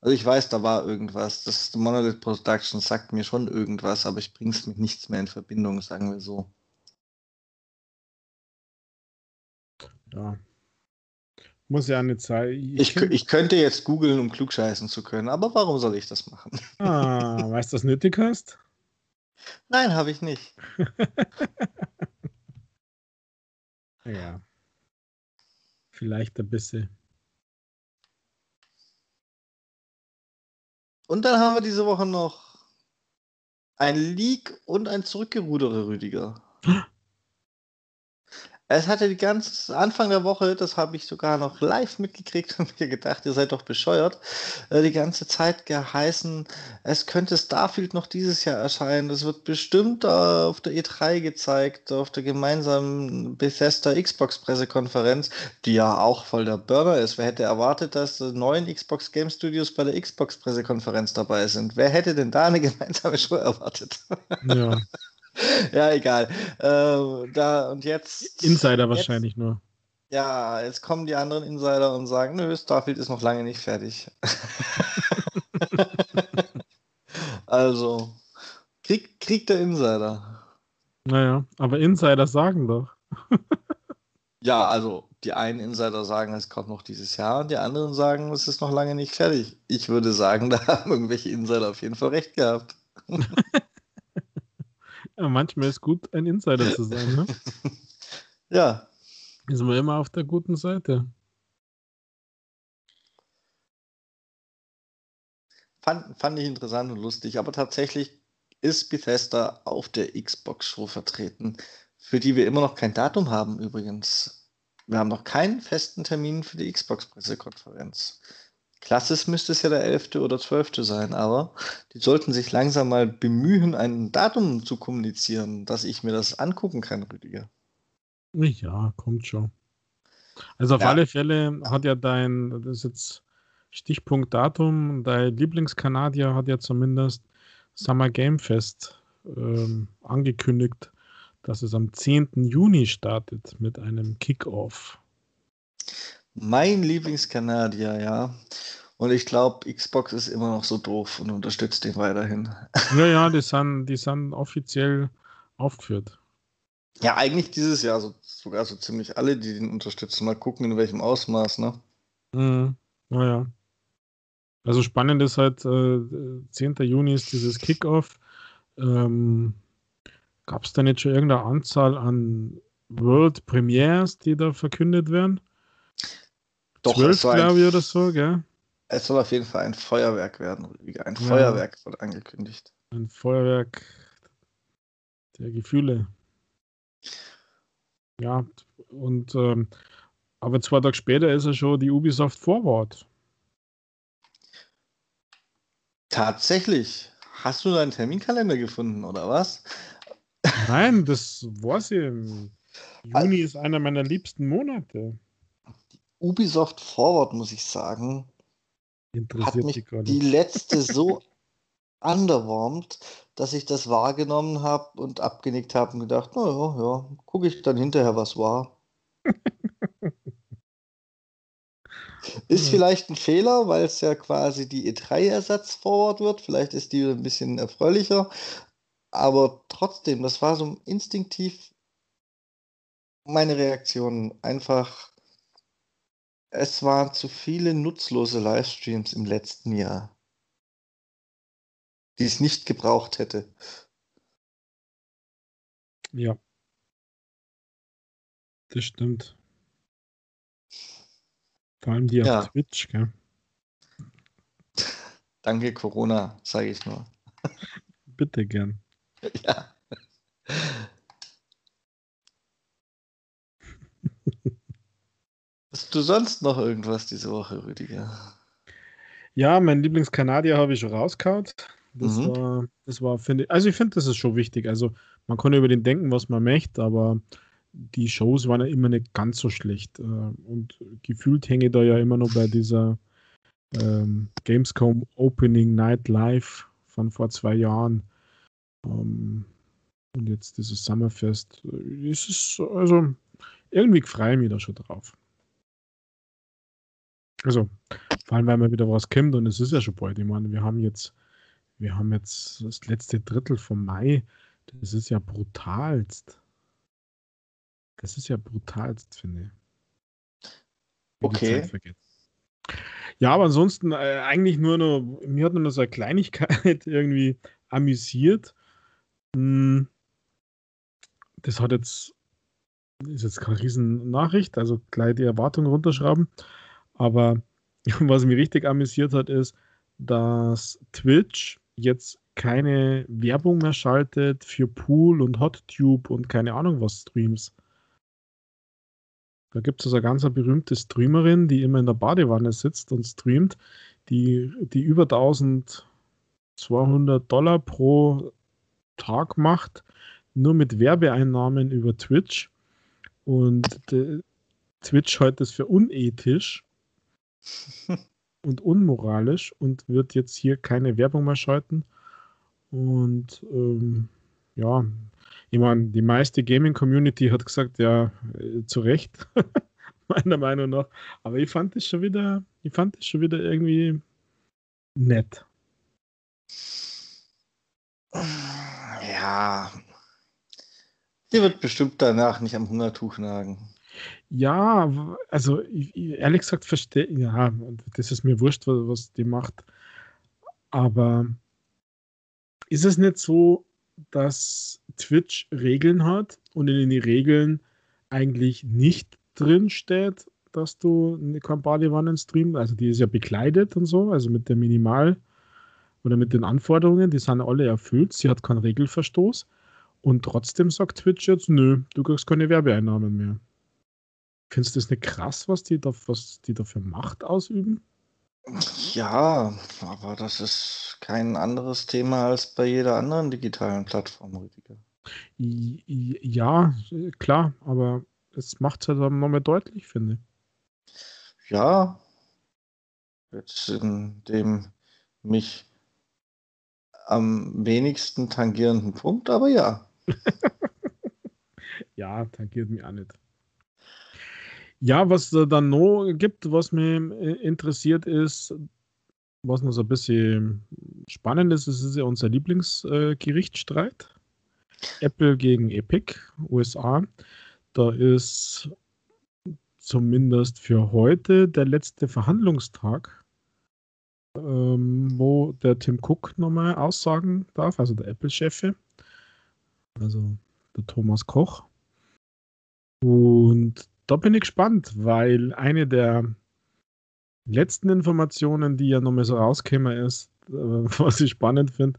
also ich weiß, da war irgendwas. Das Monolith Production sagt mir schon irgendwas, aber ich bringe es mit nichts mehr in Verbindung, sagen wir so. Ja. Muss ja eine Zeit. Ich, ich könnte jetzt googeln, um klugscheißen zu können, aber warum soll ich das machen? Ah, weißt du, was nötig hast? Nein, habe ich nicht. ja. Vielleicht ein bisschen. Und dann haben wir diese Woche noch ein Leak und ein Zurückgerudere Rüdiger. Es hatte die ganze Anfang der Woche, das habe ich sogar noch live mitgekriegt und mir gedacht, ihr seid doch bescheuert, äh, die ganze Zeit geheißen, es könnte Starfield noch dieses Jahr erscheinen. Das wird bestimmt auf der E3 gezeigt, auf der gemeinsamen Bethesda Xbox Pressekonferenz, die ja auch voll der Burner ist. Wer hätte erwartet, dass die neuen Xbox Game Studios bei der Xbox Pressekonferenz dabei sind? Wer hätte denn da eine gemeinsame Show erwartet? Ja. ja, egal. Äh, da und jetzt. Insider jetzt, wahrscheinlich nur. Ja, jetzt kommen die anderen Insider und sagen, nö, Starfield ist noch lange nicht fertig. also, krieg, kriegt der Insider. Naja, aber Insider sagen doch. ja, also die einen Insider sagen, es kommt noch dieses Jahr und die anderen sagen, es ist noch lange nicht fertig. Ich würde sagen, da haben irgendwelche Insider auf jeden Fall recht gehabt. Manchmal ist gut, ein Insider zu sein. Ne? ja. Ist man immer auf der guten Seite. Fand, fand ich interessant und lustig, aber tatsächlich ist Bethesda auf der Xbox-Show vertreten, für die wir immer noch kein Datum haben übrigens. Wir haben noch keinen festen Termin für die Xbox-Pressekonferenz. Klassisch müsste es ja der 11. oder 12. sein, aber die sollten sich langsam mal bemühen, ein Datum zu kommunizieren, dass ich mir das angucken kann, Rüdiger. Ja, kommt schon. Also auf ja. alle Fälle hat ja dein, das ist jetzt Stichpunkt Datum, dein Lieblingskanadier hat ja zumindest Summer Game Fest ähm, angekündigt, dass es am 10. Juni startet mit einem Kickoff. Mein Lieblingskanadier, ja. Und ich glaube, Xbox ist immer noch so doof und unterstützt den weiterhin. Ja, ja, die sind, die sind offiziell aufgeführt. Ja, eigentlich dieses Jahr so, sogar so ziemlich alle, die den unterstützen. Mal gucken, in welchem Ausmaß, ne? Mhm. Naja. Also spannend ist halt, äh, 10. Juni ist dieses Kickoff. Ähm, Gab es da nicht schon irgendeine Anzahl an World Premiers, die da verkündet werden? Doch, 12, glaube ich, oder so, gell? Es soll auf jeden Fall ein Feuerwerk werden, Ein ja. Feuerwerk wurde angekündigt. Ein Feuerwerk der Gefühle. Ja, und ähm, aber zwei Tage später ist er schon die Ubisoft Forward. Tatsächlich. Hast du deinen Terminkalender gefunden, oder was? Nein, das war sie. Juni ist einer meiner liebsten Monate. Ubisoft Forward, muss ich sagen, hat mich die letzte so underwarmed, dass ich das wahrgenommen habe und abgenickt habe und gedacht, naja, ja, gucke ich dann hinterher, was war. ist vielleicht ein Fehler, weil es ja quasi die E3-Ersatz Forward wird. Vielleicht ist die ein bisschen erfreulicher. Aber trotzdem, das war so instinktiv meine Reaktion. Einfach es waren zu viele nutzlose Livestreams im letzten Jahr, die es nicht gebraucht hätte. Ja. Das stimmt. Vor allem die ja. auf Twitch, gell? Danke, Corona, sage ich nur. Bitte gern. Ja. Du sonst noch irgendwas diese Woche, Rüdiger? Ja, mein Lieblingskanadier habe ich schon rausgehauen. Das mhm. war, das war, finde ich, also ich finde, das ist schon wichtig. Also man kann über den denken, was man möchte, aber die Shows waren ja immer nicht ganz so schlecht. Äh, und gefühlt hänge ich da ja immer noch bei dieser ähm, Gamescom Opening Night Live von vor zwei Jahren. Ähm, Und jetzt dieses Summerfest. Äh, ist es also irgendwie freue ich mich da schon drauf. Also, vor allem, weil mal wieder was kommt und es ist ja schon bald. Ich meine, wir haben jetzt, wir haben jetzt das letzte Drittel vom Mai. Das ist ja brutalst. Das ist ja brutalst, finde ich. Wie okay. Ja, aber ansonsten äh, eigentlich nur noch, mir hat nur so eine Kleinigkeit irgendwie amüsiert. Hm, das hat jetzt, ist jetzt keine Riesennachricht, also gleich die Erwartungen runterschrauben. Aber was mich richtig amüsiert hat, ist, dass Twitch jetzt keine Werbung mehr schaltet für Pool und HotTube und keine Ahnung was Streams. Da gibt es also eine ganz berühmte Streamerin, die immer in der Badewanne sitzt und streamt, die, die über 1200 Dollar pro Tag macht, nur mit Werbeeinnahmen über Twitch. Und Twitch hält das für unethisch und unmoralisch und wird jetzt hier keine Werbung mehr schalten. Und ähm, ja, ich meine, die meiste Gaming-Community hat gesagt, ja, äh, zu Recht, meiner Meinung nach. Aber ich fand es schon wieder, ich fand es schon wieder irgendwie nett. Ja. Die wird bestimmt danach nicht am Hungertuch nagen. Ja, also ich, ehrlich gesagt verstehe, ja, das ist mir wurscht, was, was die macht. Aber ist es nicht so, dass Twitch Regeln hat und in den Regeln eigentlich nicht drin steht, dass du kein Badewannen streamst? Also die ist ja bekleidet und so, also mit der Minimal- oder mit den Anforderungen, die sind alle erfüllt. Sie hat keinen Regelverstoß. Und trotzdem sagt Twitch jetzt, nö, du kriegst keine Werbeeinnahmen mehr. Findest du das nicht krass, was die da, was die da für Macht ausüben? Ja, aber das ist kein anderes Thema als bei jeder anderen digitalen Plattform, Rüdiger. Ja, klar, aber es macht es halt noch mehr deutlich, finde ich. Ja, jetzt in dem mich am wenigsten tangierenden Punkt, aber ja. ja, tangiert mich auch nicht. Ja, was da dann noch gibt, was mich äh, interessiert ist, was noch so ein bisschen spannend ist, ist ja unser Lieblingsgerichtsstreit. Äh, Apple gegen Epic, USA. Da ist zumindest für heute der letzte Verhandlungstag, ähm, wo der Tim Cook nochmal aussagen darf, also der Apple-Chefe, also der Thomas Koch. Und da bin ich gespannt, weil eine der letzten Informationen, die ja nochmal so rauskäme, ist, äh, was ich spannend finde,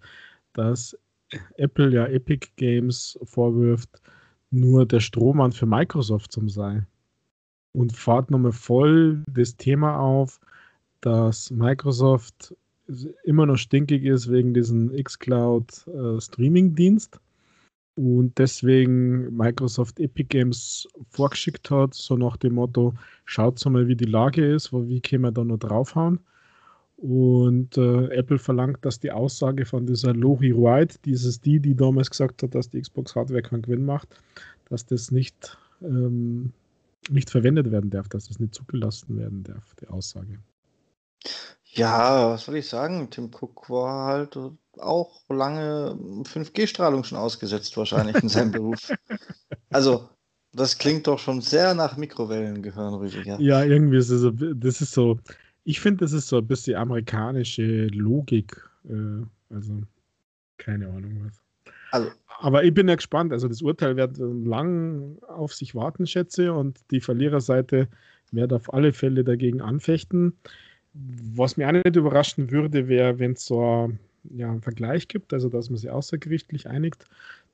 dass Apple ja Epic Games vorwirft, nur der Strohmann für Microsoft zum sei. Und fahrt nochmal voll das Thema auf, dass Microsoft immer noch stinkig ist wegen diesem xCloud äh, Streaming-Dienst und deswegen Microsoft Epic Games vorgeschickt hat, so nach dem Motto, schaut mal, wie die Lage ist, wie können wir da noch draufhauen. Und äh, Apple verlangt, dass die Aussage von dieser Lori White, dieses die, die damals gesagt hat, dass die Xbox Hardware keinen Gewinn macht, dass das nicht, ähm, nicht verwendet werden darf, dass das nicht zugelassen werden darf, die Aussage. Ja, was soll ich sagen? Tim Cook war halt auch lange 5G-Strahlung schon ausgesetzt, wahrscheinlich in seinem Beruf. Also, das klingt doch schon sehr nach Mikrowellengehirn, Rüdiger. Ja, irgendwie ist es, das ist so, ich finde, das ist so ein bisschen amerikanische Logik. Äh, also, keine Ahnung was. Also, Aber ich bin ja gespannt. Also, das Urteil wird lang auf sich warten, schätze, und die Verliererseite wird auf alle Fälle dagegen anfechten. Was mir auch nicht überraschen würde, wäre, wenn es so ja, einen Vergleich gibt, also dass man sich außergerichtlich einigt,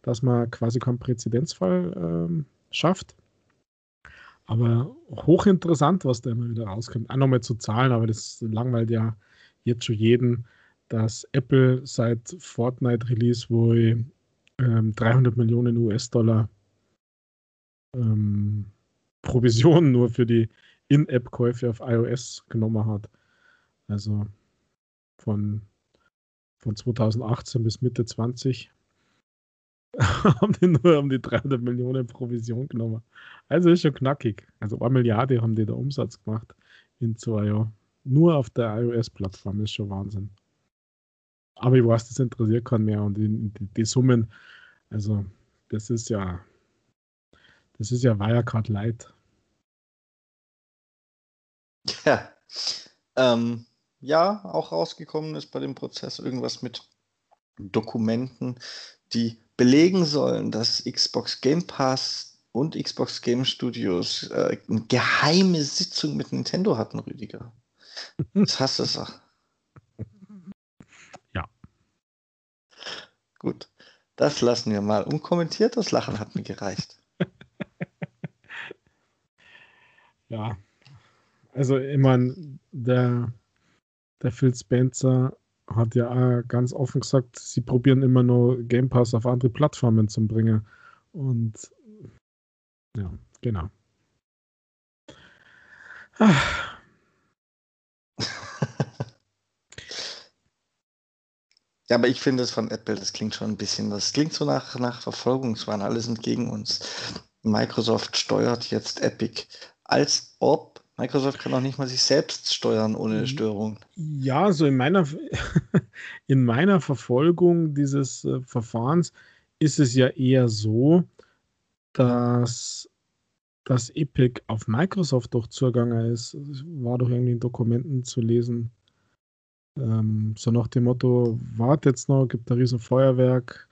dass man quasi keinen Präzedenzfall ähm, schafft. Aber hochinteressant, was da immer wieder rauskommt. Auch nochmal zu Zahlen, aber das langweilt ja jetzt schon jeden, dass Apple seit Fortnite-Release wohl ähm, 300 Millionen US-Dollar ähm, Provision nur für die In-App-Käufe auf iOS genommen hat. Also von, von 2018 bis Mitte 20. haben die nur um die 300 Millionen Provision genommen. Also ist schon knackig. Also eine Milliarde haben die da Umsatz gemacht in zwei Jahren. Nur auf der iOS-Plattform ist schon Wahnsinn. Aber ich weiß, das interessiert keinen mehr und die, die, die Summen, also das ist ja, das ist ja Wirecard Light. Ja. Ähm, ja, auch rausgekommen ist bei dem Prozess irgendwas mit Dokumenten, die belegen sollen, dass Xbox Game Pass und Xbox Game Studios äh, eine geheime Sitzung mit Nintendo hatten, Rüdiger. Das hast du doch. Ja. Gut. Das lassen wir mal unkommentiert. Das Lachen hat mir gereicht. ja. Also, ich meine, der, der Phil Spencer hat ja ganz offen gesagt, sie probieren immer nur Game Pass auf andere Plattformen zu bringen. Und ja, genau. Ah. ja, aber ich finde es von Apple, das klingt schon ein bisschen, das klingt so nach, nach Verfolgungswahn, alles sind gegen uns. Microsoft steuert jetzt Epic, als ob Microsoft kann auch nicht mal sich selbst steuern ohne Störung. Ja, so in meiner, in meiner Verfolgung dieses äh, Verfahrens ist es ja eher so, dass dass Epic auf Microsoft doch zugegangen ist. War doch irgendwie in Dokumenten zu lesen. Ähm, so nach dem Motto, warte jetzt noch, gibt ein riesen Feuerwerk,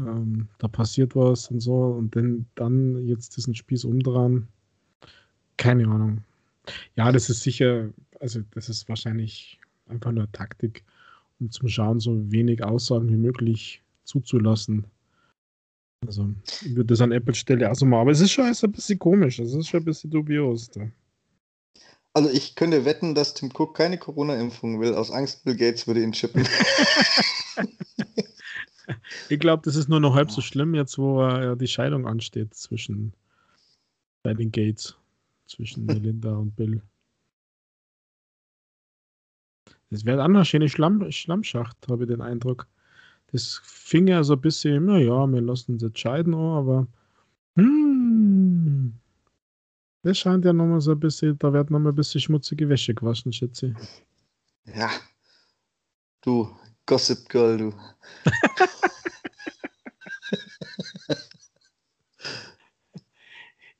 ähm, da passiert was und so und dann, dann jetzt diesen Spieß umdrehen. Keine Ahnung. Ja, das ist sicher, also das ist wahrscheinlich einfach nur Taktik, um zum Schauen so wenig Aussagen wie möglich zuzulassen. Also, ich würde das an Apple Stelle auch so machen. Aber es ist schon ein bisschen komisch. Es ist schon ein bisschen dubios. Da. Also, ich könnte wetten, dass Tim Cook keine Corona-Impfung will. Aus Angst, Bill Gates würde ihn chippen. ich glaube, das ist nur noch halb so schlimm, jetzt wo ja, die Scheidung ansteht zwischen bei den Gates zwischen Melinda und Bill. Das wäre eine schöne Schlamm, Schlammschacht, habe ich den Eindruck. Das fing ja so ein bisschen, naja, wir lassen uns entscheiden, aber hm, das scheint ja nochmal so ein bisschen, da wird nochmal ein bisschen schmutzige Wäsche gewaschen, schätze ich. Ja, du Gossip Girl, du.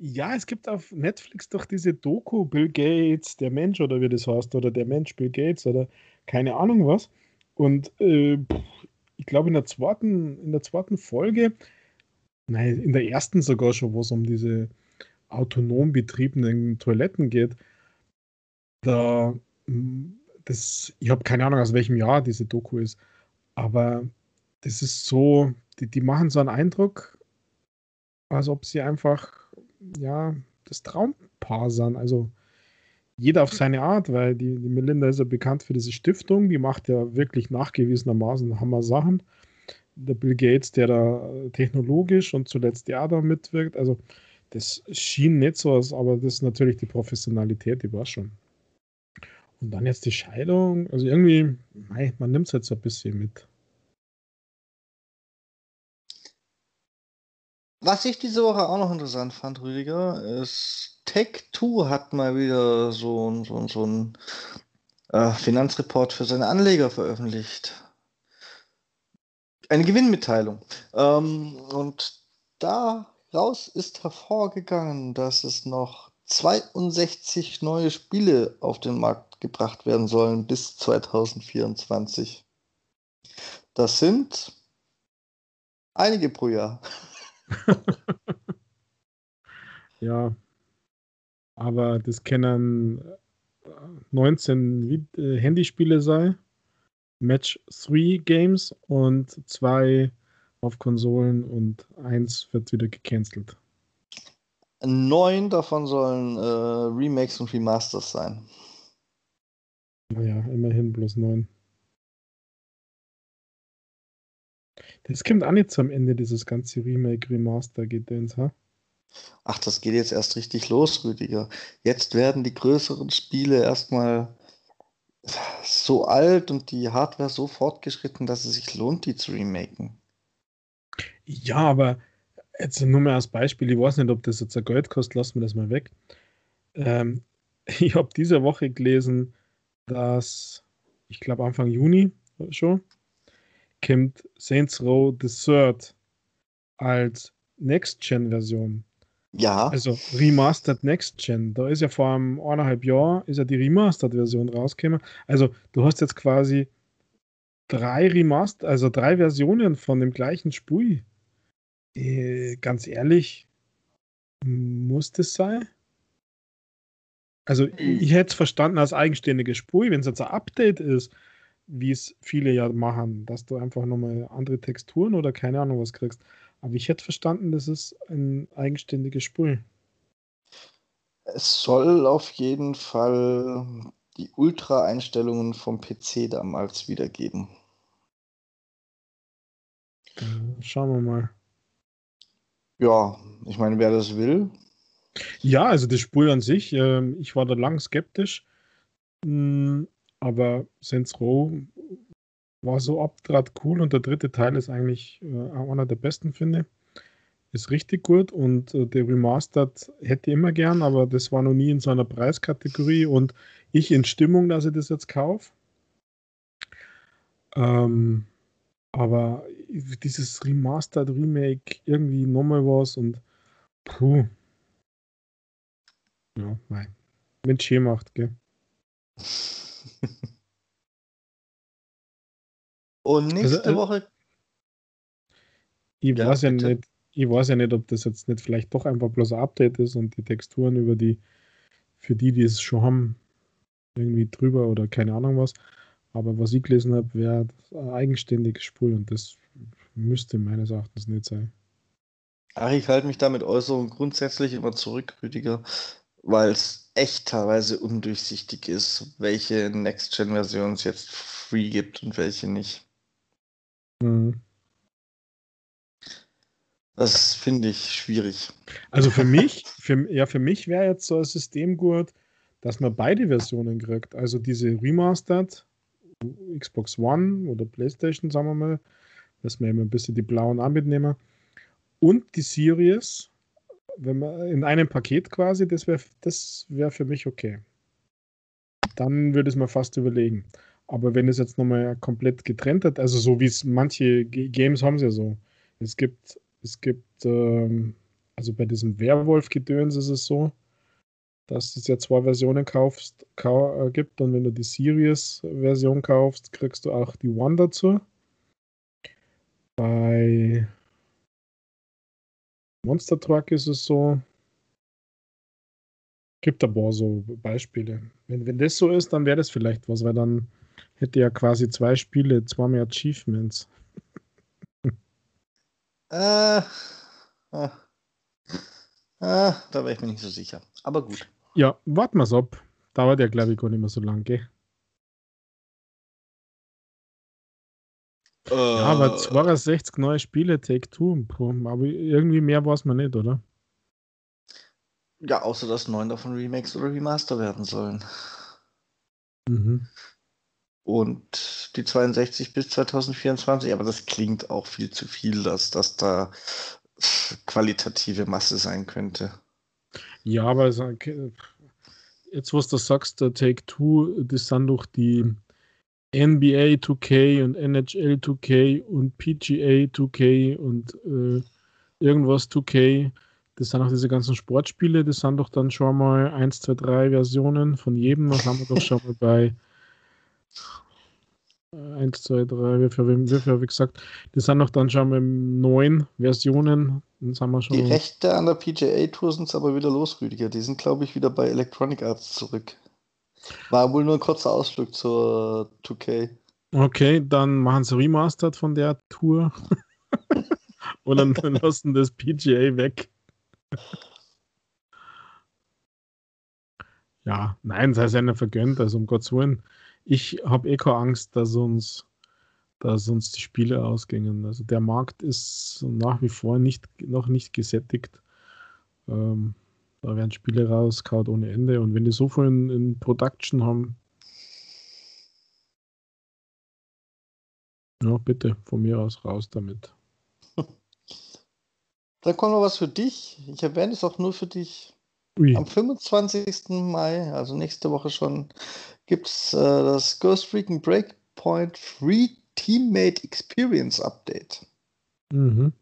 Ja, es gibt auf Netflix doch diese Doku Bill Gates, der Mensch oder wie das heißt, oder der Mensch Bill Gates oder keine Ahnung was. Und äh, ich glaube in der zweiten, in der zweiten Folge, nein, in der ersten sogar schon, wo es um diese autonom betriebenen Toiletten geht, da hm, das, ich habe keine Ahnung, aus welchem Jahr diese Doku ist, aber das ist so, die, die machen so einen Eindruck, als ob sie einfach ja, das Traumpaar sind. Also jeder auf seine Art, weil die, die Melinda ist ja bekannt für diese Stiftung, die macht ja wirklich nachgewiesenermaßen Hammer Sachen. Der Bill Gates, der da technologisch und zuletzt ja da mitwirkt, also das schien nicht so aus, aber das ist natürlich die Professionalität, die war schon. Und dann jetzt die Scheidung, also irgendwie, man nimmt es jetzt ein bisschen mit. Was ich diese Woche auch noch interessant fand, Rüdiger, ist Tech2 hat mal wieder so, so, so einen äh, Finanzreport für seine Anleger veröffentlicht. Eine Gewinnmitteilung. Ähm, und daraus ist hervorgegangen, dass es noch 62 neue Spiele auf den Markt gebracht werden sollen bis 2024. Das sind einige pro Jahr. ja. Aber das können 19 äh, Handyspiele sein. Match 3 Games und zwei auf Konsolen und eins wird wieder gecancelt. Neun davon sollen äh, Remakes und Remasters sein. Naja, immerhin bloß neun. Das kommt auch nicht zum Ende, dieses ganze Remake-Remaster-Gedöns, ha? Ach, das geht jetzt erst richtig los, Rüdiger. Jetzt werden die größeren Spiele erstmal so alt und die Hardware so fortgeschritten, dass es sich lohnt, die zu remaken. Ja, aber jetzt nur mal als Beispiel, ich weiß nicht, ob das jetzt ein Geld kostet, lassen wir das mal weg. Ähm, ich habe diese Woche gelesen, dass, ich glaube Anfang Juni schon, kommt Saints Row the Third als Next-Gen-Version. Ja. Also Remastered Next Gen. Da ist ja vor einem eineinhalb Jahr ist ja die Remastered-Version rausgekommen. Also du hast jetzt quasi drei Remaster, also drei Versionen von dem gleichen Spiel. Äh, ganz ehrlich, muss das sein? Also ich hätte es verstanden als eigenständiges Spiel, wenn es jetzt ein Update ist, wie es viele ja machen, dass du einfach nochmal andere Texturen oder keine Ahnung was kriegst. Aber ich hätte verstanden, das ist ein eigenständiges Spiel. Es soll auf jeden Fall die Ultra-Einstellungen vom PC damals wiedergeben. Schauen wir mal. Ja, ich meine, wer das will. Ja, also das Spiel an sich, äh, ich war da lang skeptisch, hm, aber Saints Row war so abdraht cool und der dritte Teil ist eigentlich äh, einer der besten, finde Ist richtig gut und äh, der Remastered hätte ich immer gern, aber das war noch nie in so einer Preiskategorie und ich in Stimmung, dass ich das jetzt kaufe. Ähm, aber dieses Remastered Remake irgendwie nochmal was und puh. Ja, nein. Wenn es macht, gell. Und nächste also, äh, Woche. Ich ja, weiß ja nicht, ich weiß ja nicht, ob das jetzt nicht vielleicht doch einfach bloß ein Update ist und die Texturen über die, für die, die es schon haben, irgendwie drüber oder keine Ahnung was. Aber was ich gelesen habe, wäre ein eigenständiges Spiel und das müsste meines Erachtens nicht sein. Ach, ich halte mich da mit Äußerungen grundsätzlich immer zurück, Rüdiger, weil es echt teilweise undurchsichtig ist, welche Next-Gen-Version es jetzt free gibt und welche nicht. Mhm. Das finde ich schwierig. Also für mich, für, ja, für mich wäre jetzt so ein System gut, dass man beide Versionen kriegt. Also diese Remastered Xbox One oder PlayStation, sagen wir mal, dass wir immer ein bisschen die blauen auch mitnehmen. Und die Series, wenn man in einem Paket quasi, das wäre das wär für mich okay. Dann würde ich es mir fast überlegen. Aber wenn es jetzt nochmal komplett getrennt hat, also so wie es manche G Games haben sie ja so. Es gibt, es gibt, ähm, also bei diesem Werwolf-Gedöns ist es so, dass es ja zwei Versionen kaufst, ka äh, gibt und wenn du die Series-Version kaufst, kriegst du auch die One dazu. Bei Monster Truck ist es so, gibt ein paar so Beispiele. Wenn, wenn das so ist, dann wäre das vielleicht was, weil dann hätte ja quasi zwei Spiele, zwei mehr Achievements. Äh, äh, äh, da wäre ich mir nicht so sicher. Aber gut. Ja, warten wir es ab. Dauert ja, glaube ich, gar nicht mehr so lange, gell? Äh, ja, aber 62 neue Spiele, Take Two, aber irgendwie mehr weiß man nicht, oder? Ja, außer dass neun davon Remakes oder Remaster werden sollen. Mhm und die 62 bis 2024, aber das klingt auch viel zu viel, dass das da qualitative Masse sein könnte. Ja, aber jetzt, was du sagst, der Take Two, das sind doch die NBA 2K und NHL 2K und PGA 2K und äh, irgendwas 2K. Das sind auch diese ganzen Sportspiele, das sind doch dann schon mal 1, 2, 3 Versionen von jedem. Das haben wir doch schon mal bei 1, 2, 3, wie viel, wie viel habe ich gesagt? Das sind noch dann schon mal neun Versionen. Dann sind wir schon die Rechte an der PGA Tour sind aber wieder los, Rüdiger. Die sind, glaube ich, wieder bei Electronic Arts zurück. War wohl nur ein kurzer Ausflug zur 2K. Okay, dann machen sie Remastered von der Tour. Und dann, lassen das PGA weg. ja, nein, sei es nicht vergönnt, also um Gottes Willen ich habe eh keine Angst, dass uns, dass uns die Spiele ausgingen. Also der Markt ist nach wie vor nicht, noch nicht gesättigt. Ähm, da werden Spiele rauskaut ohne Ende. Und wenn die so viel in, in Production haben, ja, bitte, von mir aus raus damit. Da kommt noch was für dich. Ich erwähne es auch nur für dich. Ui. Am 25. Mai, also nächste Woche schon, gibt es äh, das Ghost Recon Breakpoint Free Teammate Experience Update. Mhm.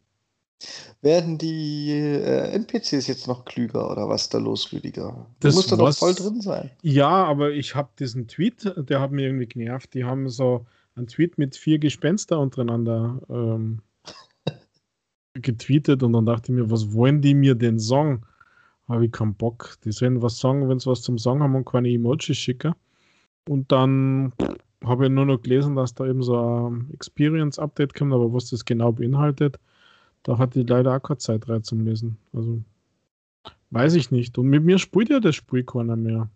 Werden die äh, NPCs jetzt noch klüger oder was da los, Rüdiger? Du Das musst da doch voll drin sein. Ja, aber ich habe diesen Tweet, der hat mir irgendwie genervt. Die haben so einen Tweet mit vier Gespenster untereinander ähm, getweetet und dann dachte ich mir, was wollen die mir denn sagen? Habe ich keinen Bock. Die sollen was sagen, wenn sie was zum Sagen haben und keine Emojis schicken. Und dann habe ich nur noch gelesen, dass da eben so ein Experience-Update kommt, aber was das genau beinhaltet, da hatte ich leider auch keine Zeit rein zum Lesen. Also weiß ich nicht. Und mit mir spielt ja das Spiel keiner mehr.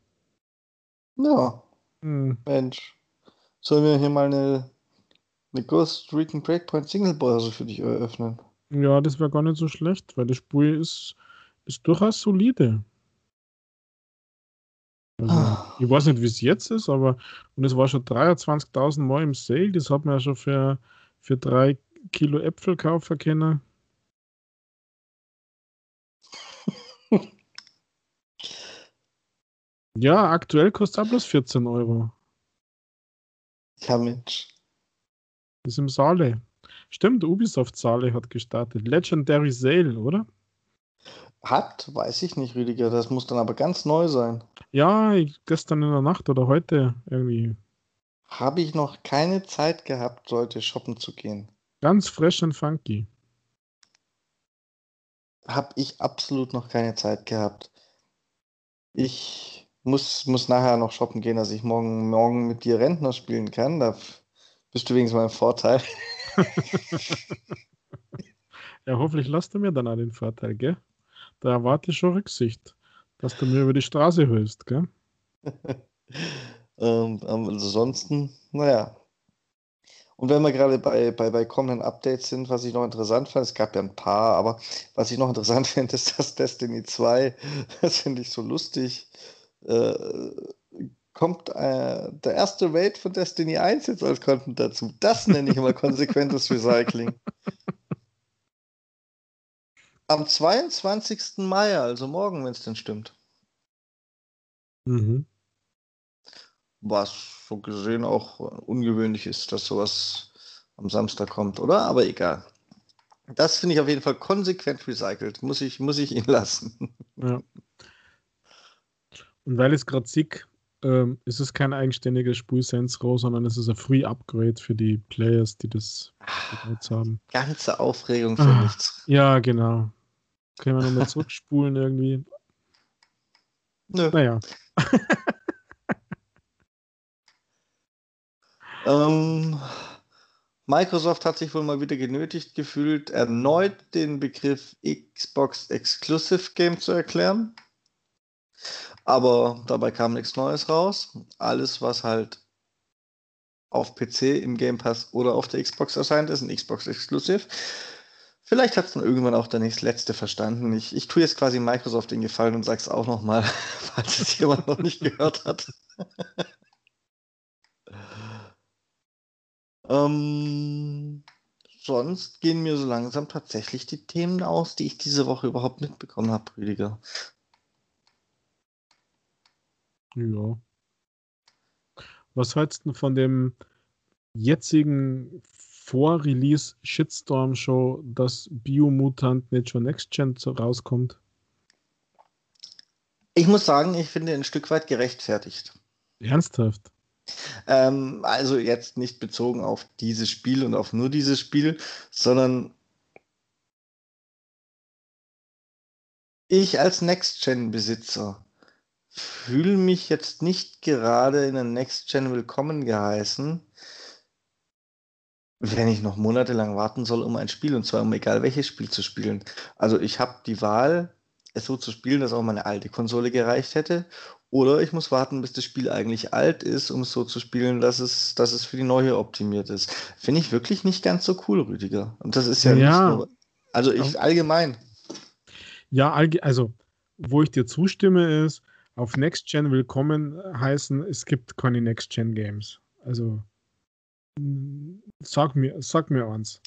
Ja, Hm. Mensch. Sollen wir hier mal eine, eine Ghost Recon Breakpoint Single-Börse für dich eröffnen? Ja, das wäre gar nicht so schlecht, weil das Spiel ist, ist durchaus solide. Also, Ah. ich weiß nicht, wie es jetzt ist, aber und es war schon 23.000 Mal im Sale. Das hat man ja schon für, für drei Kilo Äpfel kaufen können. Ja, aktuell kostet es bloß 14 Euro. Ja, Mensch. Das ist im Saale. Stimmt, Ubisoft Saale hat gestartet. Legendary Sale, oder? Hat, weiß ich nicht, Rüdiger. Das muss dann aber ganz neu sein. Ja, gestern in der Nacht oder heute irgendwie. Habe ich noch keine Zeit gehabt, heute shoppen zu gehen. Ganz fresh und funky. Habe ich absolut noch keine Zeit gehabt. Ich muss, muss nachher noch shoppen gehen, dass ich morgen, morgen mit dir Rentner spielen kann. Da bist du wenigstens mein Vorteil. Ja, hoffentlich lasst du mir dann auch den Vorteil, gell? Da erwarte ich schon Rücksicht, dass du mir über die Straße hilfst, gell? Ähm, ähm, ansonsten, naja. Und wenn wir gerade bei, bei, bei kommenden Updates sind, was ich noch interessant fand, es gab ja ein paar, aber was ich noch interessant finde, ist das Destiny 2. Das finde ich so lustig. Äh, kommt äh, der erste Raid von Destiny 1 jetzt als Content dazu. Das nenne ich immer konsequentes Recycling. Am 22. Mai, also morgen, wenn es denn stimmt. Mhm. Was so gesehen auch ungewöhnlich ist, dass sowas am Samstag kommt, oder? Aber egal. Das finde ich auf jeden Fall konsequent recycelt. Muss ich, muss ich ihn lassen. Ja. Und weil es gerade sick, ähm, ist es kein Saints Row, sondern es ist ein Free Upgrade für die Players, die das benutzt haben. Ganze Aufregung für Ah. nichts. Ja, genau. Können wir nochmal zurückspulen irgendwie? Nö. Naja. Ähm, Microsoft hat sich wohl mal wieder genötigt gefühlt, erneut den Begriff Xbox Exclusive Game zu erklären. Aber dabei kam nichts Neues raus. Alles, was halt auf PC im Game Pass oder auf der Xbox erscheint, ist ein Xbox Exclusive. Vielleicht hat es dann irgendwann auch der nächstletzte verstanden. Ich, ich tue jetzt quasi Microsoft den Gefallen und sag's auch nochmal, falls es jemand noch nicht gehört hat. ähm, sonst gehen mir so langsam tatsächlich die Themen aus, die ich diese Woche überhaupt mitbekommen habe, Rüdiger. Ja. Was hältst du von dem jetzigen Vor-Release Shitstorm Show, dass Biomutant schon Next Gen rauskommt? Ich muss sagen, ich finde ein Stück weit gerechtfertigt. Ernsthaft? Ähm, also jetzt nicht bezogen auf dieses Spiel und auf nur dieses Spiel, sondern ich als Next-Gen-Besitzer fühle mich jetzt nicht gerade in der Next-Gen willkommen geheißen, wenn ich noch monatelang warten soll, um ein Spiel, und zwar um egal welches Spiel zu spielen. Also ich habe die Wahl, es so zu spielen, dass auch meine alte Konsole gereicht hätte, oder ich muss warten, bis das Spiel eigentlich alt ist, um es so zu spielen, dass es, dass es für die neue optimiert ist. Finde ich wirklich nicht ganz so cool, Rüdiger. Und das ist ja, Ja. nicht nur. Also ich allgemein. Ja, also, wo ich dir zustimme, ist, auf Next Gen willkommen heißen, es gibt keine Next Gen Games. Also, sag mir, sag mir eins.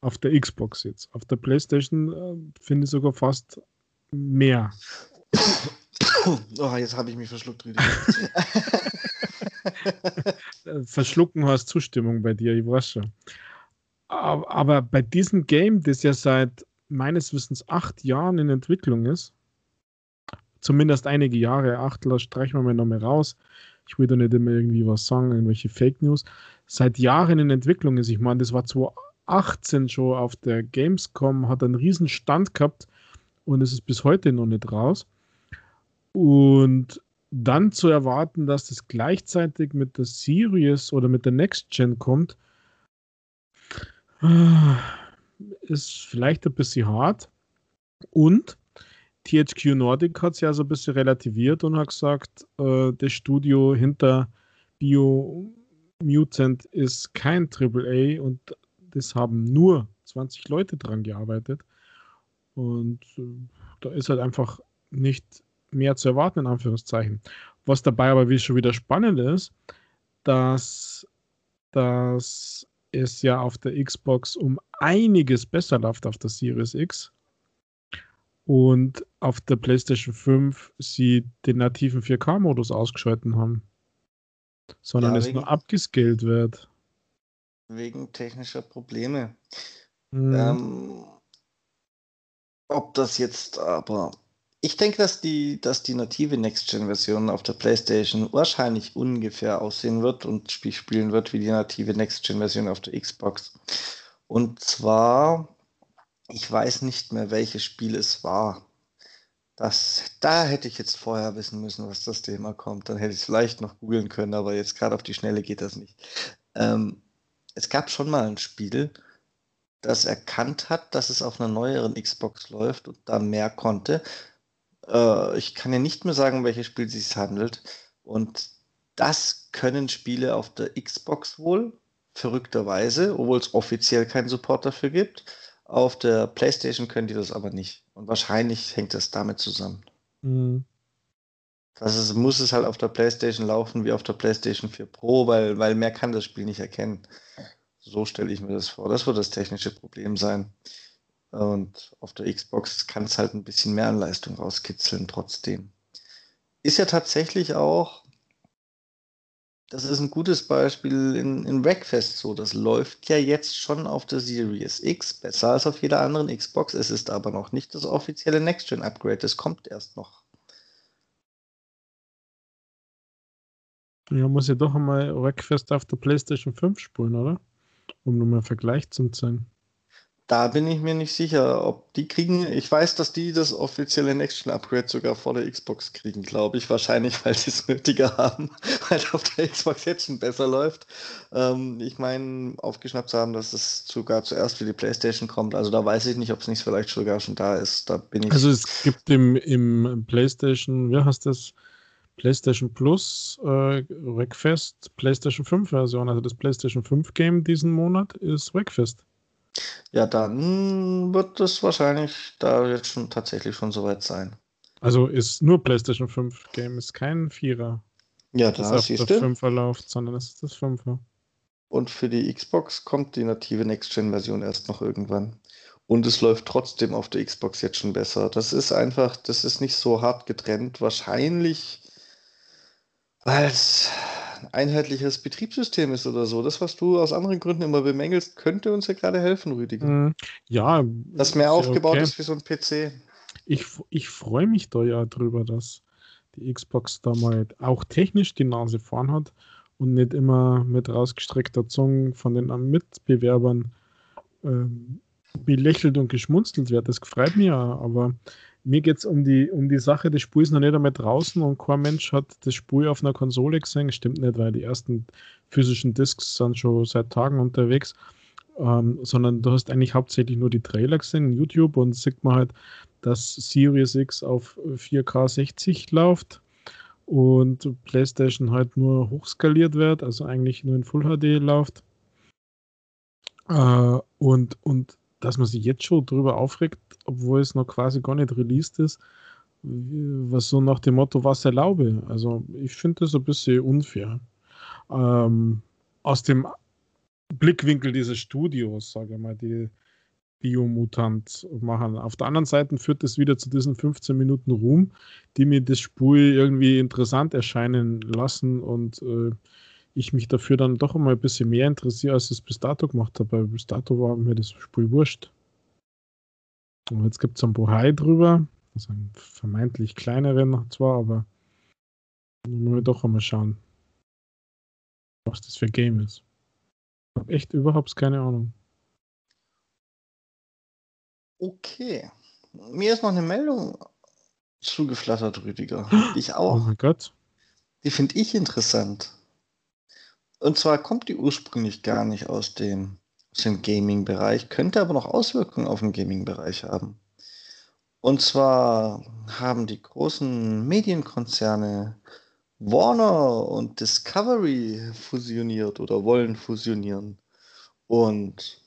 Auf der Xbox jetzt. Auf der PlayStation äh, finde ich sogar fast mehr. Oh, jetzt habe ich mich verschluckt, Rüdiger. Verschlucken hast Zustimmung bei dir, ich weiß schon. Aber bei diesem Game, das ja seit meines Wissens acht Jahren in Entwicklung ist, zumindest einige Jahre, acht, streichen wir mal nochmal raus. Ich will da nicht immer irgendwie was sagen, irgendwelche Fake News. Seit Jahren in Entwicklung ist, ich meine, das war 2018 schon auf der Gamescom, hat einen riesen Stand gehabt und es ist bis heute noch nicht raus. Und dann zu erwarten, dass das gleichzeitig mit der Series oder mit der Next Gen kommt, ist vielleicht ein bisschen hart. Und THQ Nordic hat es ja so ein bisschen relativiert und hat gesagt, äh, das Studio hinter Bio Mutant ist kein AAA und das haben nur 20 Leute dran gearbeitet. Und äh, da ist halt einfach nicht mehr zu erwarten, in Anführungszeichen. Was dabei aber schon wieder spannend ist, dass, dass es ja auf der Xbox um einiges besser läuft auf der Series X und auf der PlayStation 5 sie den nativen 4K-Modus ausgeschalten haben, sondern ja, es nur abgescaled wird. Wegen technischer Probleme. Mhm. Ähm, ob das jetzt aber ich denke, dass die, dass die native Next-Gen-Version auf der PlayStation wahrscheinlich ungefähr aussehen wird und Spiel spielen wird wie die native Next-Gen-Version auf der Xbox. Und zwar, ich weiß nicht mehr, welches Spiel es war. Das, da hätte ich jetzt vorher wissen müssen, was das Thema kommt. Dann hätte ich es vielleicht noch googeln können, aber jetzt gerade auf die Schnelle geht das nicht. Ähm, es gab schon mal ein Spiel, das erkannt hat, dass es auf einer neueren Xbox läuft und da mehr konnte. Äh, ich kann ja nicht mehr sagen, um welches Spiel es sich handelt. Und das können Spiele auf der Xbox wohl, verrückterweise, obwohl es offiziell keinen Support dafür gibt. Auf der PlayStation können die das aber nicht. Und wahrscheinlich hängt das damit zusammen. Mhm. Das ist, muss es halt auf der PlayStation laufen wie auf der PlayStation 4 Pro, weil, weil mehr kann das Spiel nicht erkennen. So stelle ich mir das vor. Das wird das technische Problem sein. Und auf der Xbox kann es halt ein bisschen mehr an Leistung rauskitzeln trotzdem. Ist ja tatsächlich auch, das ist ein gutes Beispiel in, in Wreckfest so. Das läuft ja jetzt schon auf der Series X besser als auf jeder anderen Xbox. Es ist aber noch nicht das offizielle Next-Gen-Upgrade. Das kommt erst noch. Ja, muss ja doch einmal Wreckfest auf der PlayStation 5 spulen, oder? Um nochmal einen Vergleich zu zeigen. Da bin ich mir nicht sicher, ob die kriegen. Ich weiß, dass die das offizielle Next-Gen-Upgrade sogar vor der Xbox kriegen, glaube ich. Wahrscheinlich, weil sie es nötiger haben, weil auf der Xbox jetzt schon besser läuft. Ähm, ich meine, aufgeschnappt zu haben, dass es sogar zuerst für die PlayStation kommt. Also da weiß ich nicht, ob es nicht vielleicht sogar schon da ist. Da bin ich. Also es gibt im, im PlayStation, wie heißt das? PlayStation Plus äh, Wreckfest PlayStation 5 Version, also das PlayStation 5 Game diesen Monat ist Wreckfest. Ja, dann wird es wahrscheinlich da jetzt schon tatsächlich schon soweit sein. Also ist nur PlayStation 5 Game, ist kein Vierer. Ja, da das siehst du. 5er läuft, sondern es ist das 5er. Und für die Xbox kommt die native Next-Gen-Version erst noch irgendwann. Und es läuft trotzdem auf der Xbox jetzt schon besser. Das ist einfach, das ist nicht so hart getrennt. Wahrscheinlich, weil es einheitliches Betriebssystem ist oder so. Das, was du aus anderen Gründen immer bemängelst, könnte uns ja gerade helfen, Rüdiger. Mhm. Ja. Dass mehr aufgebaut okay. ist wie so ein PC. Ich, ich freue mich da ja drüber, dass die Xbox da mal auch technisch die Nase vorn hat und nicht immer mit rausgestreckter Zunge von den Mitbewerbern ähm, belächelt und geschmunzelt wird. Das freut mich ja, aber mir geht es um die, um die Sache, das Spiel ist noch nicht einmal draußen und kein Mensch hat das Spiel auf einer Konsole gesehen. Stimmt nicht, weil die ersten physischen Discs sind schon seit Tagen unterwegs. Ähm, sondern du hast eigentlich hauptsächlich nur die Trailer gesehen, YouTube, und sieht man halt, dass Series X auf 4K 60 läuft und PlayStation halt nur hochskaliert wird, also eigentlich nur in Full HD läuft. Äh, und, und dass man sich jetzt schon drüber aufregt, obwohl es noch quasi gar nicht released ist, was so nach dem Motto, was erlaube. Also ich finde das ein bisschen unfair. Ähm, aus dem Blickwinkel dieses Studios, sage ich mal, die, Biomutant machen. Auf der anderen Seite führt es wieder zu diesen 15 Minuten Ruhm, die mir das Spiel irgendwie interessant erscheinen lassen und äh, ich mich dafür dann doch immer ein bisschen mehr interessiere, als ich es bis dato gemacht habe. Weil bis dato war mir das Spiel wurscht. Und jetzt gibt es ein Bohai drüber, also einen vermeintlich kleineren zwar, aber müssen wir doch einmal schauen, was das für ein Game ist. Ich habe echt überhaupt keine Ahnung. Okay. Mir ist noch eine Meldung zugeflattert, Rüdiger. Ich auch. Oh mein Gott. Die finde ich interessant. Und zwar kommt die ursprünglich gar nicht aus dem, aus dem Gaming-Bereich, könnte aber noch Auswirkungen auf den Gaming-Bereich haben. Und zwar haben die großen Medienkonzerne Warner und Discovery fusioniert oder wollen fusionieren. Und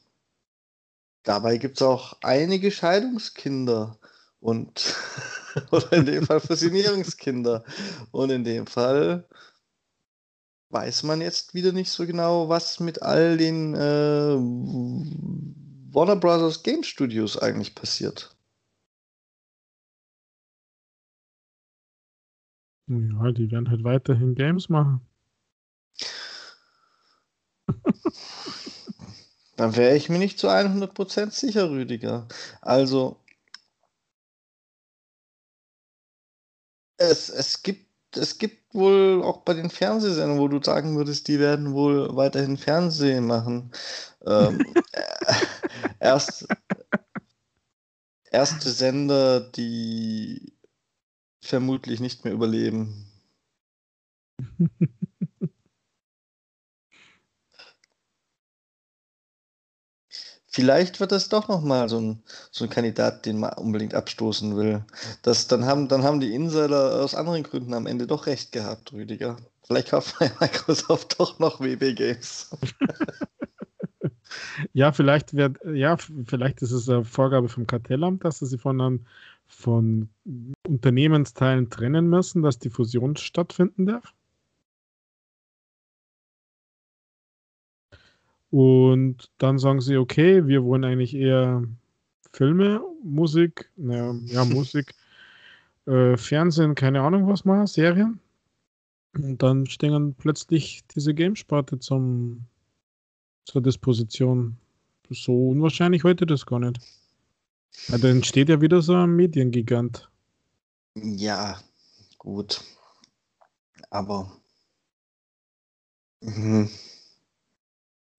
dabei gibt es auch einige Scheidungskinder und oder in dem Fall Fusionierungskinder. Und in dem Fall weiß man jetzt wieder nicht so genau, was mit all den äh, Warner Brothers Game Studios eigentlich passiert. Ja, die werden halt weiterhin Games machen. Dann wäre ich mir nicht zu 100% sicher, Rüdiger. Also, es, es, gibt, es gibt wohl auch bei den Fernsehsendern, wo du sagen würdest, die werden wohl weiterhin Fernsehen machen. Ähm, erst, erste Sender, die vermutlich nicht mehr überleben. Vielleicht wird das doch nochmal so ein, so ein Kandidat, den man unbedingt abstoßen will. Das, dann, haben, dann haben die Insider aus anderen Gründen am Ende doch recht gehabt, Rüdiger. Vielleicht kauft Microsoft doch noch WB Games. ja, vielleicht wird, ja, vielleicht ist es eine Vorgabe vom Kartellamt, dass sie von, einem, von Unternehmensteilen trennen müssen, dass die Fusion stattfinden darf. Und dann sagen sie, okay, wir wollen eigentlich eher Filme, Musik, naja, ja, Musik, äh, Fernsehen, keine Ahnung was machen, Serien. Und dann stehen plötzlich diese Gamesparte zum, zur Disposition. So unwahrscheinlich heute das gar nicht. Ja, da entsteht ja wieder so ein Mediengigant. Ja, gut. Aber. Mh.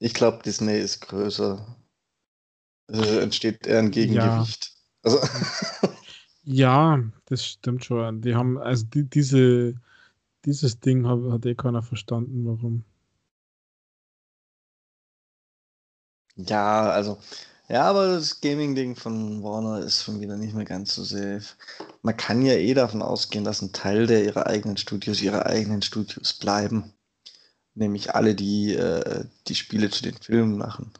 Ich glaube, Disney ist größer. Äh, entsteht eher ein Gegengewicht. Ja. Also ja, das stimmt schon. Die haben, also die, diese, dieses Ding hat, hat eh keiner verstanden, warum. Ja, also, ja, aber das Gaming-Ding von Warner ist schon wieder nicht mehr ganz so safe. Man kann ja eh davon ausgehen, dass ein Teil der ihrer eigenen Studios ihre eigenen Studios bleiben nämlich alle, die äh, die Spiele zu den Filmen machen.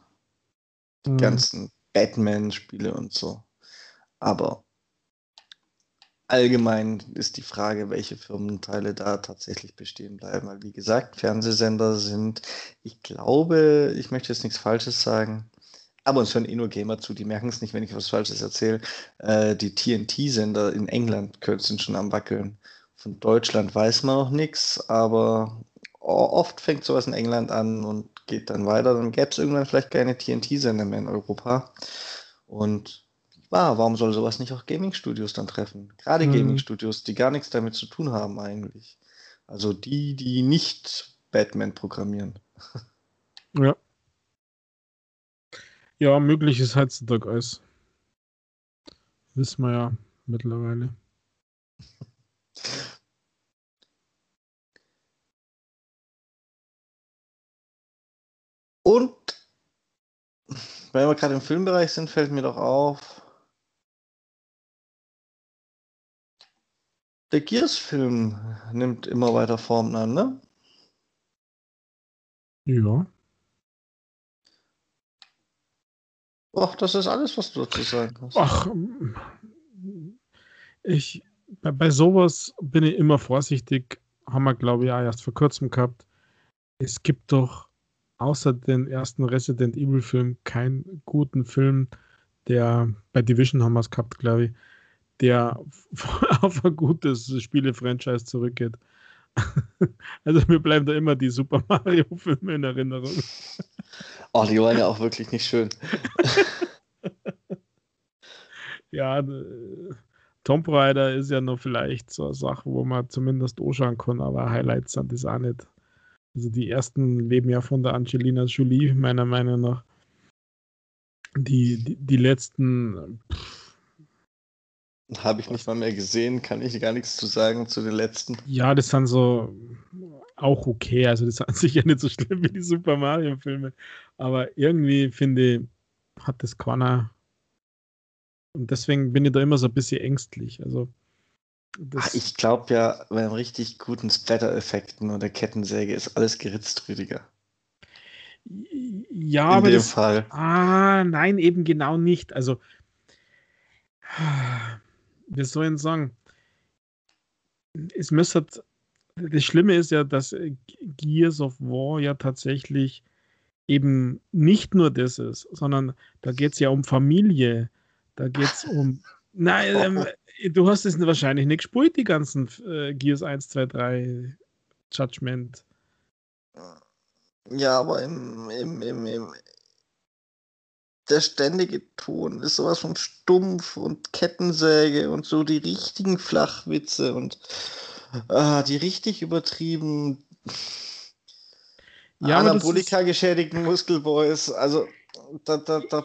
Die mhm. ganzen Batman-Spiele und so. Aber allgemein ist die Frage, welche Firmenteile da tatsächlich bestehen bleiben. Weil, wie gesagt, Fernsehsender sind, ich glaube, ich möchte jetzt nichts Falsches sagen, aber uns hören eh nur Gamer zu, die merken es nicht, wenn ich was Falsches erzähle. Äh, die TNT-Sender in England sind schon am Wackeln. Von Deutschland weiß man noch nichts, aber oft fängt sowas in England an und geht dann weiter. Dann gäbe es irgendwann vielleicht keine TNT-Sender mehr in Europa. Und ja, warum soll sowas nicht auch Gaming-Studios dann treffen? Gerade mhm. Gaming-Studios, die gar nichts damit zu tun haben eigentlich. Also die, die nicht Batman programmieren. Ja. Ja, möglich ist heutzutage alles. Wissen wir ja mittlerweile. Und wenn wir gerade im Filmbereich sind, fällt mir doch auf, der Gears-Film nimmt immer weiter Formen an, ne? Ja. Ach, das ist alles, was du dazu sagen hast. Ach, ich, bei, bei sowas bin ich immer vorsichtig. Haben wir, glaube ich, auch erst vor kurzem gehabt. Es gibt doch außer den ersten Resident Evil Film keinen guten Film, der bei Division haben wir es gehabt, glaube ich, der auf ein gutes Spiele-Franchise zurückgeht. Also mir bleiben da immer die Super Mario-Filme in Erinnerung. Oh, die waren ja auch wirklich nicht schön. ja, Tomb Raider ist ja noch vielleicht so eine Sache, wo man zumindest anschauen kann, aber Highlights sind das auch nicht. Also die ersten leben ja von der Angelina Jolie, meiner Meinung nach. Die, die, die letzten. Habe ich nicht mal mehr gesehen, kann ich gar nichts zu sagen zu den letzten. Ja, das sind so auch okay. Also, das sind sicher nicht so schlimm wie die Super Mario-Filme. Aber irgendwie finde ich, hat das keiner. Und deswegen bin ich da immer so ein bisschen ängstlich. Also, Ach, ich glaube ja, bei einem richtig guten Splatter-Effekten oder Kettensäge ist alles geritzt, Rüdiger. Ja, In aber. In dem das, Fall. Ah, nein, eben genau nicht. Also, wir sollen sagen, es müsste. Das Schlimme ist ja, dass Gears of War ja tatsächlich eben nicht nur das ist, sondern da geht es ja um Familie, da geht es um. Nein, ähm, du hast es wahrscheinlich nicht gespielt, die ganzen äh, Gears 1, 2, 3 Judgment. Ja, aber im, im, im, im der ständige Ton ist sowas von stumpf und Kettensäge und so die richtigen Flachwitze und äh, die richtig übertrieben ja, Anabolika geschädigten Muskelboys. Also da, da, da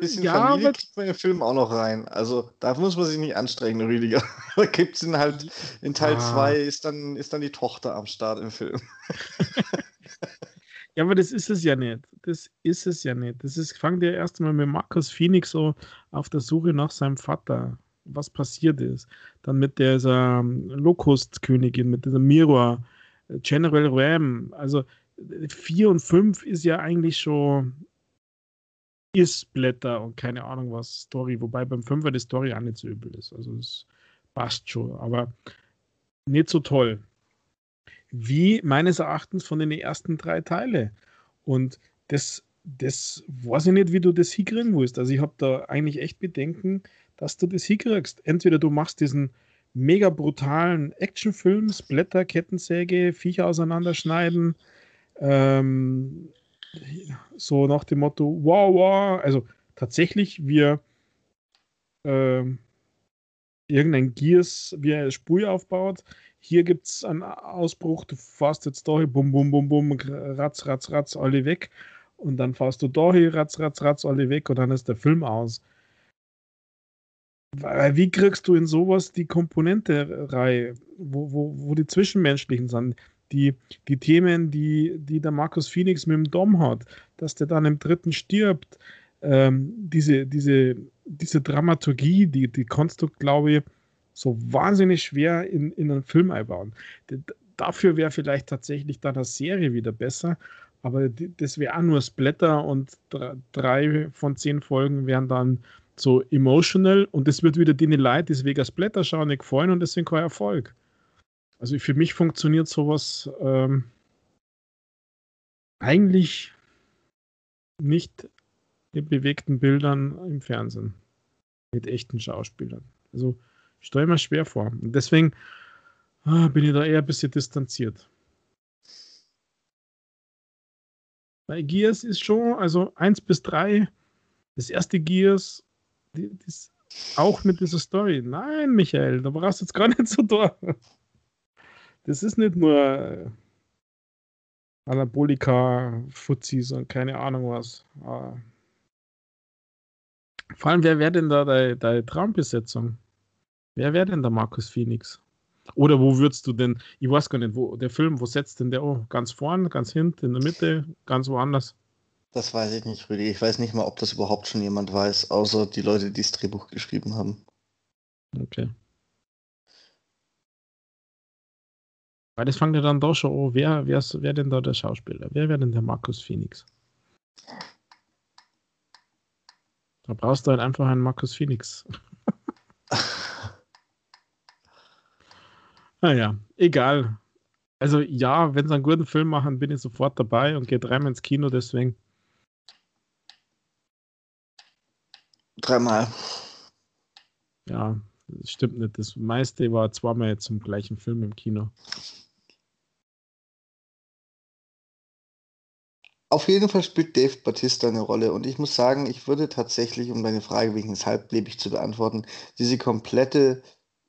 bisschen ja, Familie kriegt man in den Film auch noch rein. Also da muss man sich nicht anstrengen, Rüdiger. da gibt es halt in Teil 2 ah. ist, dann, ist dann die Tochter am Start im Film. ja, aber das ist es ja nicht. Das ist es ja nicht. Das ist, fangt ja erstmal mit Markus Phoenix so auf der Suche nach seinem Vater, was passiert ist. Dann mit dieser ähm, Locust-Königin, mit dieser Mirror, äh, General Ram. Also 4 und 5 ist ja eigentlich schon ist Blätter und keine Ahnung was Story, wobei beim Fünfer die Story auch nicht so übel ist. Also es passt schon, aber nicht so toll. Wie meines Erachtens von den ersten drei Teile. Und das, das weiß ich nicht, wie du das hinkriegen willst. Also ich habe da eigentlich echt Bedenken, dass du das hinkriegst. Entweder du machst diesen mega brutalen Actionfilm, Splatter, Kettensäge, Viecher auseinanderschneiden, ähm, so nach dem Motto, wow, wow, also tatsächlich, wir äh, irgendein Gears, wie er Spur aufbaut. Hier gibt es einen Ausbruch, du fährst jetzt da hin, bum, bum, bum, bum, ratz, ratz, ratz, alle weg. Und dann fährst du da hin, ratz, ratz, ratz, alle weg und dann ist der Film aus. Wie kriegst du in sowas die Komponente-Reihe, wo, wo, wo die Zwischenmenschlichen sind? Die, die Themen, die, die der Markus Phoenix mit dem Dom hat, dass der dann im dritten stirbt, ähm, diese, diese, diese Dramaturgie, die, die kannst glaube ich, so wahnsinnig schwer in, in einen Film einbauen. dafür wäre vielleicht tatsächlich dann eine Serie wieder besser, aber das wäre auch nur Splatter und drei von zehn Folgen wären dann so emotional und das wird wieder denen leid, deswegen Splatter schauen nicht gefallen und deswegen kein Erfolg. Also für mich funktioniert sowas ähm, eigentlich nicht mit bewegten Bildern im Fernsehen. Mit echten Schauspielern. Also stelle mir schwer vor. Und deswegen ah, bin ich da eher ein bisschen distanziert. Bei Gears ist schon, also 1 bis 3, das erste Gears, die, das, auch mit dieser Story. Nein, Michael, da brauchst du jetzt gar nicht so da. Das ist nicht nur äh, Anabolika, Fuzis und keine Ahnung was. Ah. vor allem, wer wäre denn da deine, deine Traumbesetzung? Wer wäre denn der Markus Phoenix? Oder wo würdest du denn, ich weiß gar nicht, wo der Film, wo setzt denn der oh, Ganz vorne, ganz hinten, in der Mitte, ganz woanders? Das weiß ich nicht, Rüdi. Ich weiß nicht mal, ob das überhaupt schon jemand weiß, außer die Leute, die das Drehbuch geschrieben haben. Okay. Weil das fängt ja dann doch schon an, wer, wer, wer denn da der Schauspieler? Wer wäre denn der Markus Phoenix? Da brauchst du halt einfach einen Markus Phoenix. naja, egal. Also ja, wenn sie einen guten Film machen, bin ich sofort dabei und gehe dreimal ins Kino, deswegen. Dreimal. Ja, das stimmt nicht. Das meiste war zweimal zum gleichen Film im Kino. Auf jeden Fall spielt Dave Batista eine Rolle und ich muss sagen, ich würde tatsächlich, um deine Frage wegen des halblebig zu beantworten, diese komplette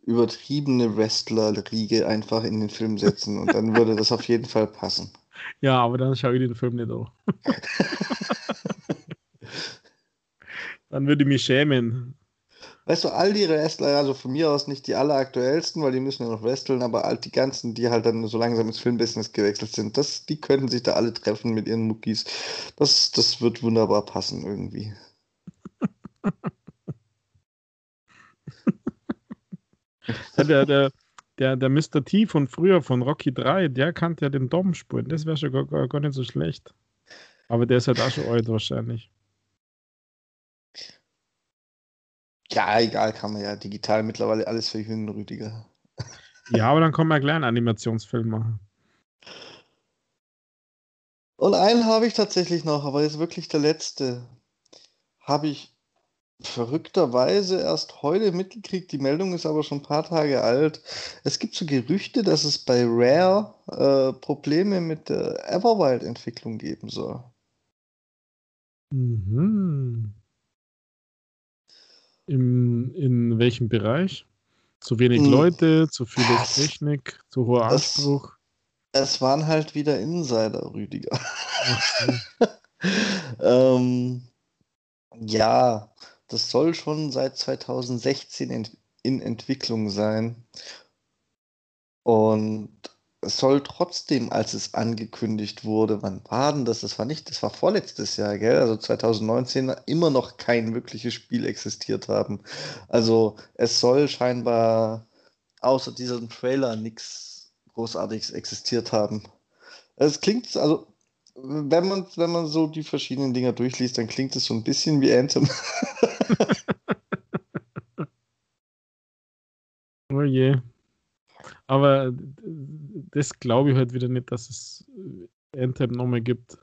übertriebene Wrestler-Riege einfach in den Film setzen und dann würde das auf jeden Fall passen. Ja, aber dann schaue ich den Film nicht an. dann würde ich mich schämen. Weißt du, all die Wrestler, also von mir aus nicht die alleraktuellsten, weil die müssen ja noch wresteln, aber all die ganzen, die halt dann so langsam ins Filmbusiness gewechselt sind, das, die könnten sich da alle treffen mit ihren Muckis. Das, das wird wunderbar passen irgendwie. ja, der, der, der, der Mr. T von früher, von Rocky 3, der kannte ja den Dom spielen. Das wäre schon gar, gar, gar nicht so schlecht. Aber der ist halt auch schon alt wahrscheinlich. Ja, egal, kann man ja digital mittlerweile alles verjüngen, Rüdiger. Ja, aber dann man ja gleich einen Animationsfilm machen. Und einen habe ich tatsächlich noch, aber ist wirklich der letzte. Habe ich verrückterweise erst heute mitgekriegt. Die Meldung ist aber schon ein paar Tage alt. Es gibt so Gerüchte, dass es bei Rare äh, Probleme mit der Everwild-Entwicklung geben soll. Mhm. Im, in welchem Bereich? Zu wenig hm. Leute, zu viel das, Technik, zu hoher das, Anspruch? Es waren halt wieder Insider, Rüdiger. ähm, ja, das soll schon seit 2016 in, in Entwicklung sein. Und soll trotzdem, als es angekündigt wurde, wann war denn das? Das war nicht, das war vorletztes Jahr, gell? Also 2019 immer noch kein wirkliches Spiel existiert haben. Also es soll scheinbar außer diesem Trailer nichts Großartiges existiert haben. Es klingt, also wenn man, wenn man so die verschiedenen Dinger durchliest, dann klingt es so ein bisschen wie Anthem. oh je. Aber das glaube ich halt wieder nicht, dass es Anthem nochmal gibt.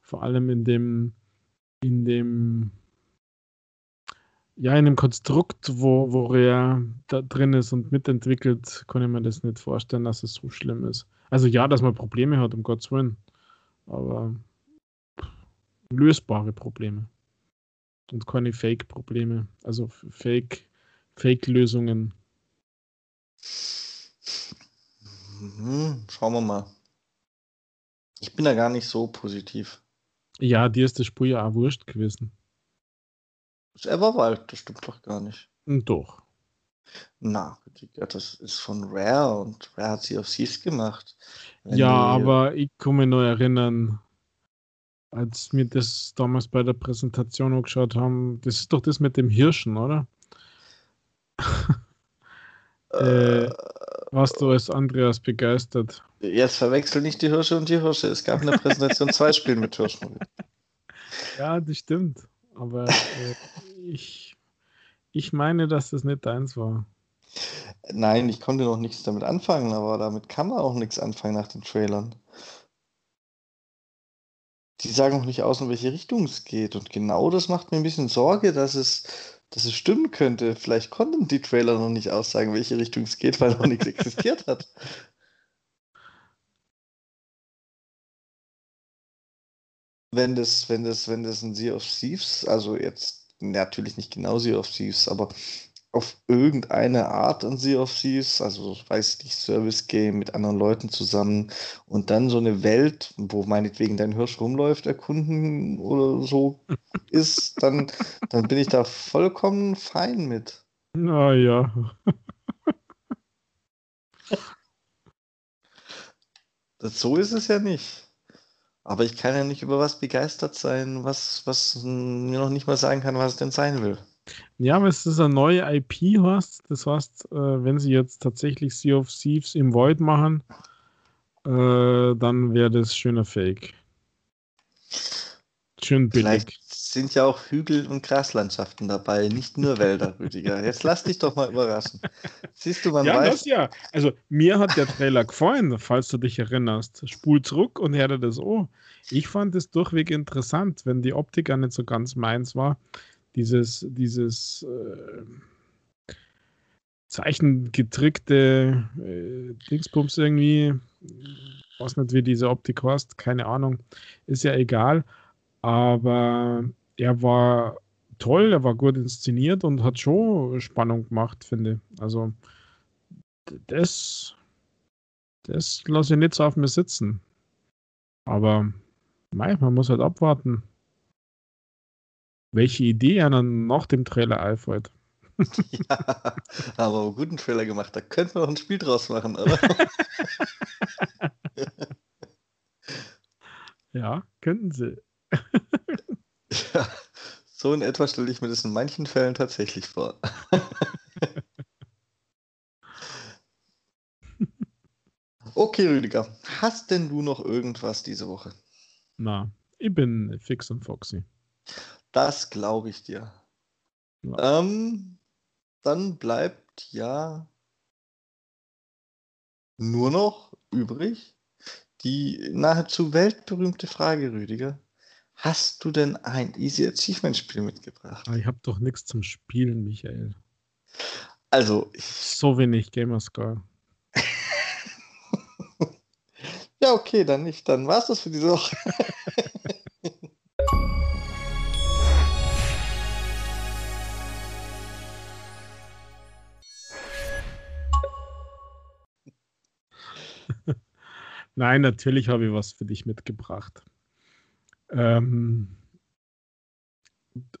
Vor allem in dem, in dem, ja, in dem Konstrukt, wo, wo er da drin ist und mitentwickelt, kann ich mir das nicht vorstellen, dass es so schlimm ist. Also ja, dass man Probleme hat, um Gottes Willen. Aber lösbare Probleme. Und keine Fake-Probleme. Also Fake, Mhm, schauen wir mal. Ich bin da gar nicht so positiv. Ja, dir ist das Spiel ja auch wurscht gewesen. Das Everwild, das stimmt doch gar nicht. Hm, doch. Na, das ist von Rare und Rare hat sie auf Thieves gemacht. Wenn ja, aber ich kann mich noch erinnern, als wir das damals bei der Präsentation angeschaut haben, das ist doch das mit dem Hirschen, oder? äh, warst du als Andreas begeistert? Jetzt verwechsel nicht die Hirsche und die Hirsche. Es gab in der Präsentation zwei Spiele mit Hirschen. Ja, das stimmt. Aber äh, ich, ich meine, dass das nicht deins war. Nein, ich konnte noch nichts damit anfangen, aber damit kann man auch nichts anfangen nach den Trailern. Die sagen noch nicht aus, in welche Richtung es geht. Und genau das macht mir ein bisschen Sorge, dass es dass es stimmen könnte. Vielleicht konnten die Trailer noch nicht aussagen, welche Richtung es geht, weil noch nichts existiert hat. Wenn das, wenn das, wenn das ein Sea of Thieves, also jetzt natürlich nicht genau Sea of Thieves, aber auf irgendeine Art an Sea of Thieves, also weiß ich nicht, Service Game mit anderen Leuten zusammen und dann so eine Welt, wo meinetwegen dein Hirsch rumläuft, erkunden oder so ist, dann, dann bin ich da vollkommen fein mit. Naja. so ist es ja nicht. Aber ich kann ja nicht über was begeistert sein, was, was mir noch nicht mal sagen kann, was es denn sein will. Ja, aber es ist eine neue IP hast. Das heißt, äh, wenn sie jetzt tatsächlich Sea of Thieves im Void machen, äh, dann wäre das schöner Fake. Schön billig. Vielleicht sind ja auch Hügel- und Graslandschaften dabei, nicht nur Wälder, Rüdiger. Jetzt lass dich doch mal überraschen. Siehst du, man ja, weiß. Das ja. Also mir hat der Trailer gefallen, falls du dich erinnerst. Spul zurück und herde das oh. Ich fand es durchweg interessant, wenn die Optik nicht so ganz meins war dieses, dieses äh, zeichengetrickte äh, Dingsbums irgendwie, weiß nicht, wie diese Optik heißt, keine Ahnung, ist ja egal, aber er war toll, er war gut inszeniert und hat schon Spannung gemacht, finde ich. Also das, das lasse ich nicht so auf mir sitzen. Aber mei, man muss halt abwarten, welche Idee er dann nach dem Trailer einfällt. ja, aber einen guten Trailer gemacht, da könnten wir noch ein Spiel draus machen, oder? ja, könnten sie. ja, so in etwa stelle ich mir das in manchen Fällen tatsächlich vor. okay, Rüdiger, hast denn du noch irgendwas diese Woche? Na, ich bin fix und foxy. Das glaube ich dir. Ja. Ähm, dann bleibt ja nur noch übrig die nahezu weltberühmte Frage, Rüdiger. Hast du denn ein Easy Achievement Spiel mitgebracht? Ah, ich habe doch nichts zum Spielen, Michael. Also. So wenig Gamerscore. ja, okay, dann nicht. Dann war es das für diese Woche. Nein, natürlich habe ich was für dich mitgebracht. Ähm,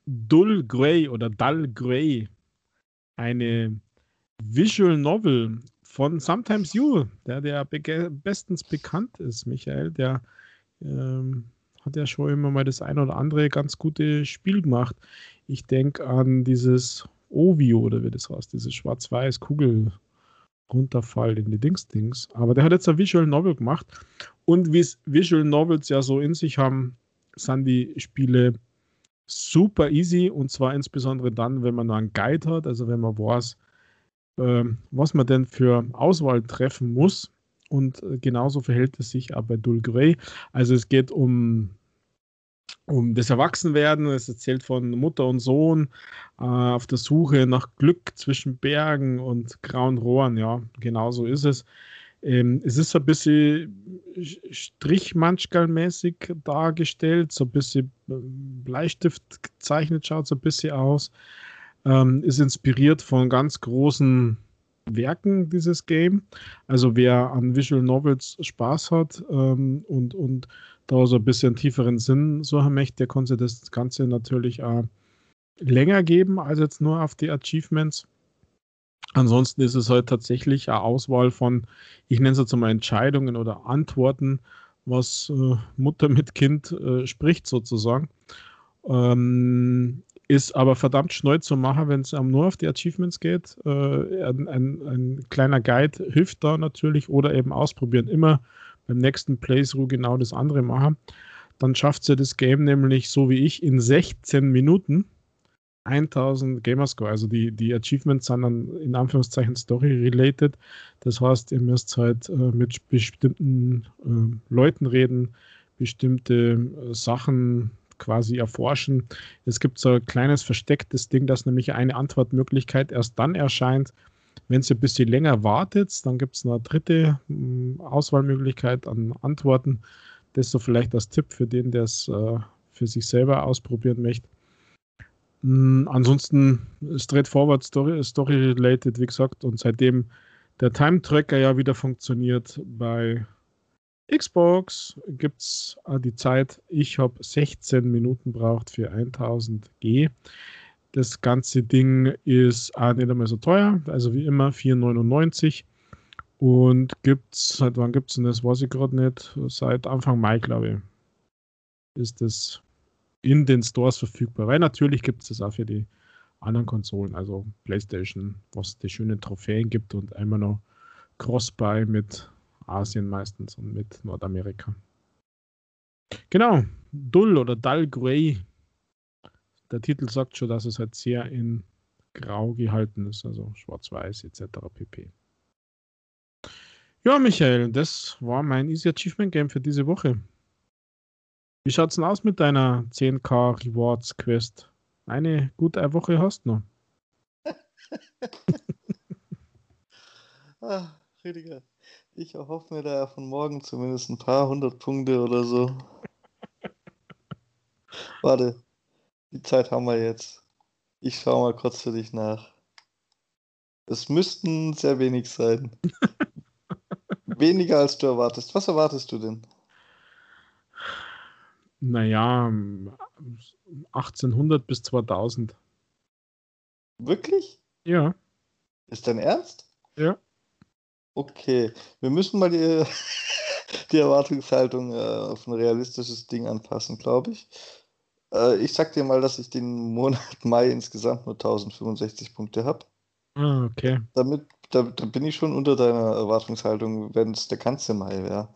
Dull Grey oder Dull Grey, eine Visual Novel von Sometimes You, der, der be bestens bekannt ist, Michael, der ähm, hat ja schon immer mal das ein oder andere ganz gute Spiel gemacht. Ich denke an dieses Ovio oder wie das heißt, dieses schwarz-weiß Kugel runterfallen in die Dings-Dings. Aber der hat jetzt ein Visual Novel gemacht. Und wie es Visual Novels ja so in sich haben, sind die Spiele super easy und zwar insbesondere dann, wenn man einen Guide hat, also wenn man weiß, äh, was man denn für Auswahl treffen muss. Und genauso verhält es sich auch bei Dull Grey. Also es geht um, um das Erwachsenwerden. Es erzählt von Mutter und Sohn äh, auf der Suche nach Glück zwischen Bergen und grauen Rohren. Ja, genauso ist es. Ähm, es ist so ein bisschen Strichmanschgal-mäßig dargestellt, so ein bisschen ähm, Bleistift gezeichnet, schaut so ein bisschen aus. Ähm, ist inspiriert von ganz großen Werken, dieses Game. Also wer an Visual Novels Spaß hat ähm, und, und da so ein bisschen tieferen Sinn so haben möchte, der konnte das Ganze natürlich auch länger geben als jetzt nur auf die Achievements. Ansonsten ist es halt tatsächlich eine Auswahl von, ich nenne es jetzt mal Entscheidungen oder Antworten, was äh, Mutter mit Kind äh, spricht sozusagen. Ähm, ist aber verdammt schnell zu machen, wenn es nur auf die Achievements geht. Äh, ein, ein, ein, kleiner Guide hilft da natürlich oder eben ausprobieren. Immer beim nächsten Playthrough genau das andere machen. Dann schafft sie das Game nämlich so wie ich in 16 Minuten 1000 Gamerscore. Also die, die Achievements sind dann in Anführungszeichen Story-related. Das heißt, ihr müsst halt äh, mit bestimmten äh, Leuten reden, bestimmte äh, Sachen quasi erforschen. Es gibt so ein kleines verstecktes Ding, das nämlich eine Antwortmöglichkeit erst dann erscheint, wenn ihr ein bisschen länger wartet. Dann gibt es eine dritte äh, Auswahlmöglichkeit an Antworten. Das so vielleicht das Tipp für den, der es äh, für sich selber ausprobieren möchte. Mm, ansonsten straightforward Story, Story related, wie gesagt, und seitdem der Time Tracker ja wieder funktioniert bei Xbox, gibt es äh, die Zeit, ich habe 16 Minuten braucht für 1000 G. Das ganze Ding ist auch nicht einmal so teuer, also wie immer 4,99 und gibt es, seit wann gibt es denn das, weiß ich gerade nicht, seit Anfang Mai, glaube ich, ist das in den Stores verfügbar. Weil natürlich gibt es das auch für die anderen Konsolen, also PlayStation, was die schönen Trophäen gibt und einmal noch Cross-Buy mit Asien meistens und mit Nordamerika. Genau, Dull oder Dull Grey. Der Titel sagt schon, dass es halt sehr in Grau gehalten ist, also schwarz-weiß etc. pp. Ja, Michael, das war mein Easy Achievement Game für diese Woche. Wie schaut's denn aus mit deiner 10k Rewards Quest? eine gute Woche hast noch. ah, Rüdiger, ich erhoffe mir da von morgen zumindest ein paar hundert Punkte oder so. Warte, die Zeit haben wir jetzt. Ich schaue mal kurz für dich nach. Es müssten sehr wenig sein. Weniger als du erwartest. Was erwartest du denn? Naja, 1800 bis 2000. Wirklich? Ja. Ist dein Ernst? Ja. Okay, wir müssen mal die, die Erwartungshaltung äh, auf ein realistisches Ding anpassen, glaube ich. Äh, ich sag dir mal, dass ich den Monat Mai insgesamt nur 1065 Punkte habe. Ah, okay. Damit da, da, bin ich schon unter deiner Erwartungshaltung, wenn es der ganze Mai wäre.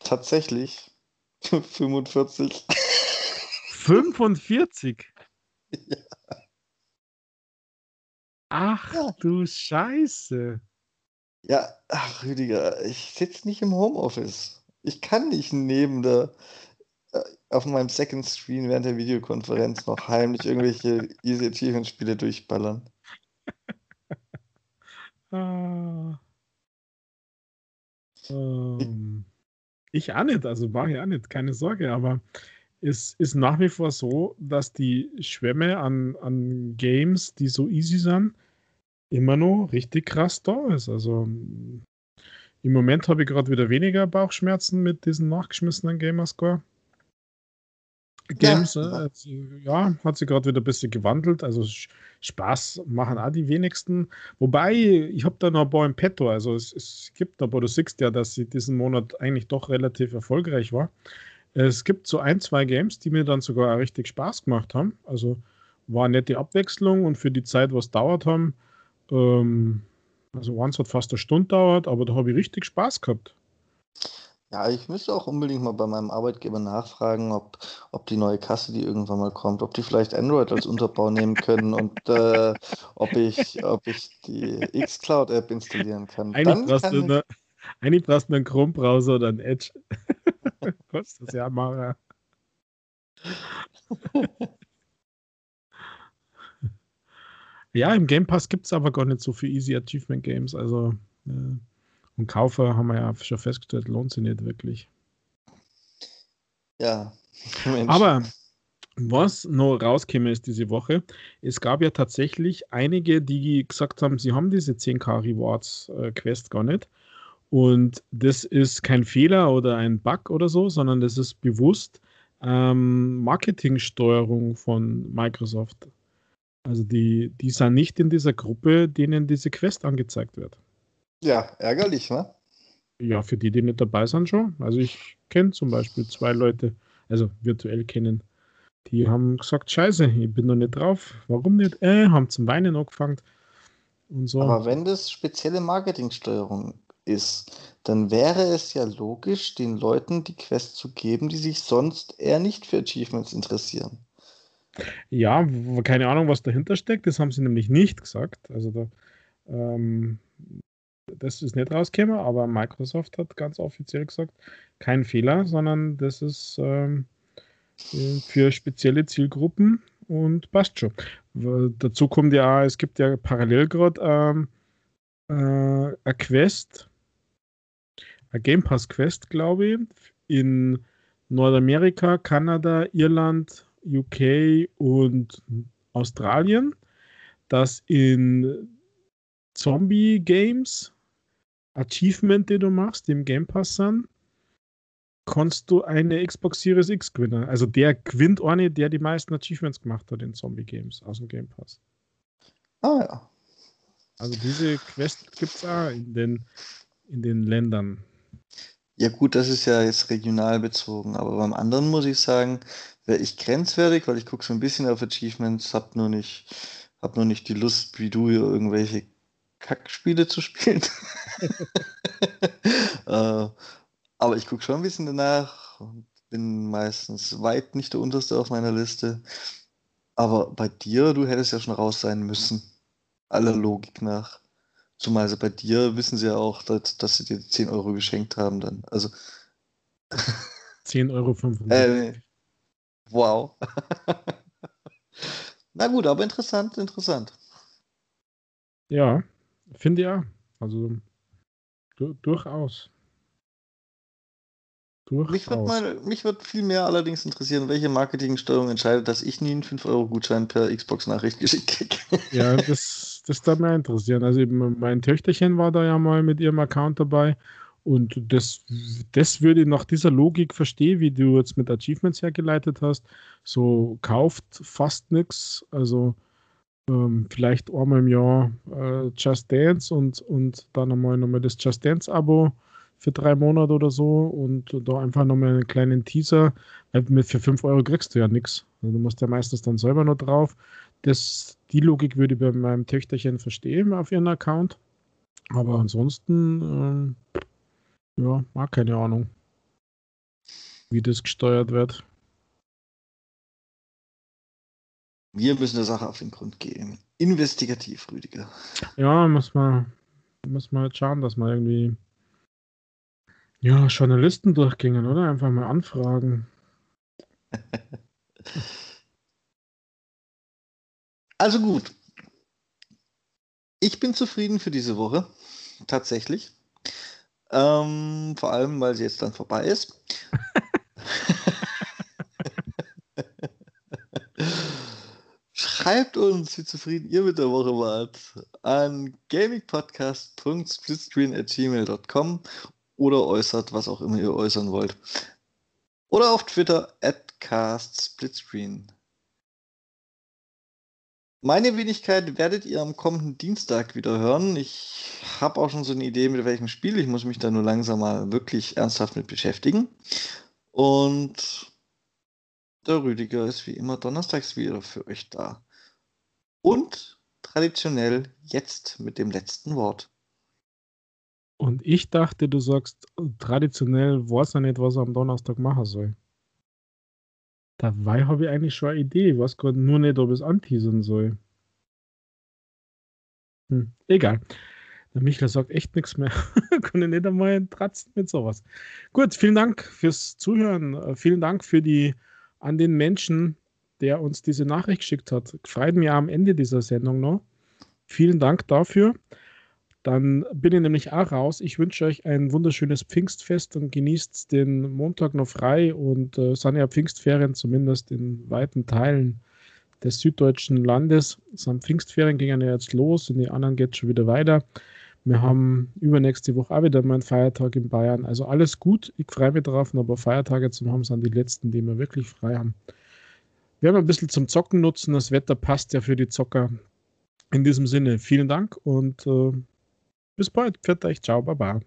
Tatsächlich 45. 45? Ja. Ach Ja. du Scheiße. Ja, ach Rüdiger, ich sitze nicht im Homeoffice. Ich kann nicht neben der auf meinem Second Screen während der Videokonferenz noch heimlich irgendwelche Easy Achievement Spiele durchballern. Ah. Ähm, ich auch nicht, also war ich auch nicht, keine Sorge, aber es ist nach wie vor so, dass die Schwemme an, an Games, die so easy sind, immer noch richtig krass da ist. Also im Moment habe ich gerade wieder weniger Bauchschmerzen mit diesen nachgeschmissenen Gamerscore. Games, Ja. äh, also, ja, hat sich gerade wieder ein bisschen gewandelt. Also Spaß machen auch die wenigsten. Wobei, ich habe da noch ein paar im Petto. Also es, es gibt aber, du siehst ja, dass sie diesen Monat eigentlich doch relativ erfolgreich war. Es gibt so ein, zwei Games, die mir dann sogar auch richtig Spaß gemacht haben. Also war nette Abwechslung und für die Zeit, was dauert haben, ähm, also eins hat fast eine Stunde dauert, aber da habe ich richtig Spaß gehabt. Ja, ich müsste auch unbedingt mal bei meinem Arbeitgeber nachfragen, ob, ob die neue Kasse, die irgendwann mal kommt, ob die vielleicht Android als Unterbau nehmen können und äh, ob ich, ob ich die Xcloud-App installieren kann. Eigentlich brauchst, kann du ich, eine, eigentlich brauchst du einen Chrome-Browser oder einen Edge. Kannst das ja machen. Ja, im Game Pass gibt es aber gar nicht so viele Easy Achievement Games. Also, äh, und Kaufer haben wir ja schon festgestellt, lohnt sich nicht wirklich. ja, Mensch. Aber was noch rauskäme ist diese Woche, es gab ja tatsächlich einige, die gesagt haben, sie haben diese 10k Rewards äh, Quest gar nicht. Und das ist kein Fehler oder ein Bug oder so, sondern das ist bewusst ähm, Marketingsteuerung von Microsoft. Also die, die sind nicht in dieser Gruppe, denen diese Quest angezeigt wird. Ja, ärgerlich, ne? Ja, für die, die nicht dabei sind schon. Also ich kenne zum Beispiel zwei Leute, also virtuell kennen, die haben gesagt, scheiße, ich bin noch nicht drauf. Warum nicht? Äh, haben zum Weinen angefangen. Und so. Aber wenn das spezielle Marketingsteuerung ist, dann wäre es ja logisch, den Leuten die Quest zu geben, die sich sonst eher nicht für Achievements interessieren. Ja, keine Ahnung, was dahinter steckt. Das haben sie nämlich nicht gesagt. Also da, ähm, das ist nicht rausgekommen, aber Microsoft hat ganz offiziell gesagt, kein Fehler, sondern das ist ähm, äh, für spezielle Zielgruppen und passt schon. Dazu kommt ja, es gibt ja parallel gerade ähm, äh, eine Quest, eine Game Pass Quest, glaube ich, in Nordamerika, Kanada, Irland, UK und Australien, dass in Zombie-Games Achievement, die du machst, die im Game Pass sind, kannst du eine Xbox Series X gewinnen. Also der gewinnt eine, der die meisten Achievements gemacht hat in Zombie-Games aus dem Game Pass. Ah ja. Also diese Quest gibt es auch in den, in den Ländern. Ja gut, das ist ja jetzt regional bezogen, aber beim anderen muss ich sagen, wäre ich grenzwertig, weil ich gucke so ein bisschen auf Achievements, hab nur nicht, hab nur nicht die Lust, wie du hier irgendwelche Kackspiele zu spielen. äh, aber ich gucke schon ein bisschen danach und bin meistens weit nicht der unterste auf meiner Liste. Aber bei dir, du hättest ja schon raus sein müssen. Aller Logik nach. Zumal sie bei dir wissen sie ja auch, dass, dass sie dir 10 Euro geschenkt haben dann. Also, 10,95 Euro. äh. Wow. Na gut, aber interessant, interessant. Ja, finde auch. Also du, durchaus. Durchaus. Mich mal, mich wird viel mehr allerdings interessieren, welche Marketingsteuerung entscheidet, dass ich nie einen 5-Euro-Gutschein per Xbox-Nachricht geschickt kriege. Ja, das, das darf mich interessieren. Also eben mein Töchterchen war da ja mal mit ihrem Account dabei und das, das würde ich nach dieser Logik verstehen, wie du jetzt mit Achievements hergeleitet hast. So kauft fast nichts, also ähm, vielleicht einmal im Jahr äh, Just Dance und, und dann einmal nochmal das Just Dance-Abo für drei Monate oder so und da einfach nochmal einen kleinen Teaser. Weil für 5 Euro kriegst du ja nichts. Also du musst ja meistens dann selber noch drauf. Das, die Logik würde ich bei meinem Töchterchen verstehen auf ihren Account. Aber ansonsten, äh, ja, mag keine Ahnung, wie das gesteuert wird. Wir müssen der Sache auf den Grund gehen. Investigativ, Rüdiger. Ja, muss man, muss man halt schauen, dass man irgendwie ja, Journalisten durchgingen, oder? Einfach mal anfragen. Also gut. Ich bin zufrieden für diese Woche. Tatsächlich. Ähm, vor allem, weil sie jetzt dann vorbei ist. Schreibt uns, wie zufrieden ihr mit der Woche wart, an gamingpodcast.splitscreen.gmail.com oder äußert, was auch immer ihr äußern wollt. Oder auf Twitter at castsplitscreen. Meine Wenigkeit werdet ihr am kommenden Dienstag wieder hören. Ich habe auch schon so eine Idee, mit welchem Spiel. Ich muss mich da nur langsam mal wirklich ernsthaft mit beschäftigen. Und der Rüdiger ist wie immer donnerstags wieder für euch da. Und traditionell jetzt mit dem letzten Wort. Und ich dachte, du sagst, traditionell weiß er nicht, was er am Donnerstag machen soll. Dabei habe ich eigentlich schon eine Idee. Ich weiß gerade nur nicht, ob es anteasern soll. Hm, egal. Der Michael sagt echt nichts mehr. Kann ich nicht einmal tratzen mit sowas. Gut, vielen Dank fürs Zuhören. Äh, vielen Dank für die an den Menschen, der uns diese Nachricht geschickt hat. Freut mich am Ende dieser Sendung noch. Vielen Dank dafür. Dann bin ich nämlich auch raus. Ich wünsche euch ein wunderschönes Pfingstfest und genießt den Montag noch frei und äh, sind ja Pfingstferien, zumindest in weiten Teilen des süddeutschen Landes. Am Pfingstferien gingen ja jetzt los und die anderen geht schon wieder weiter. Wir haben übernächste Woche auch wieder meinen Feiertag in Bayern. Also alles gut, ich freue mich drauf, aber Feiertage zu haben sind die letzten, die wir wirklich frei haben. Wir haben ein bisschen zum Zocken nutzen. Das Wetter passt ja für die Zocker. In diesem Sinne, vielen Dank und äh, bis bald. Pfiat euch. Ciao, baba.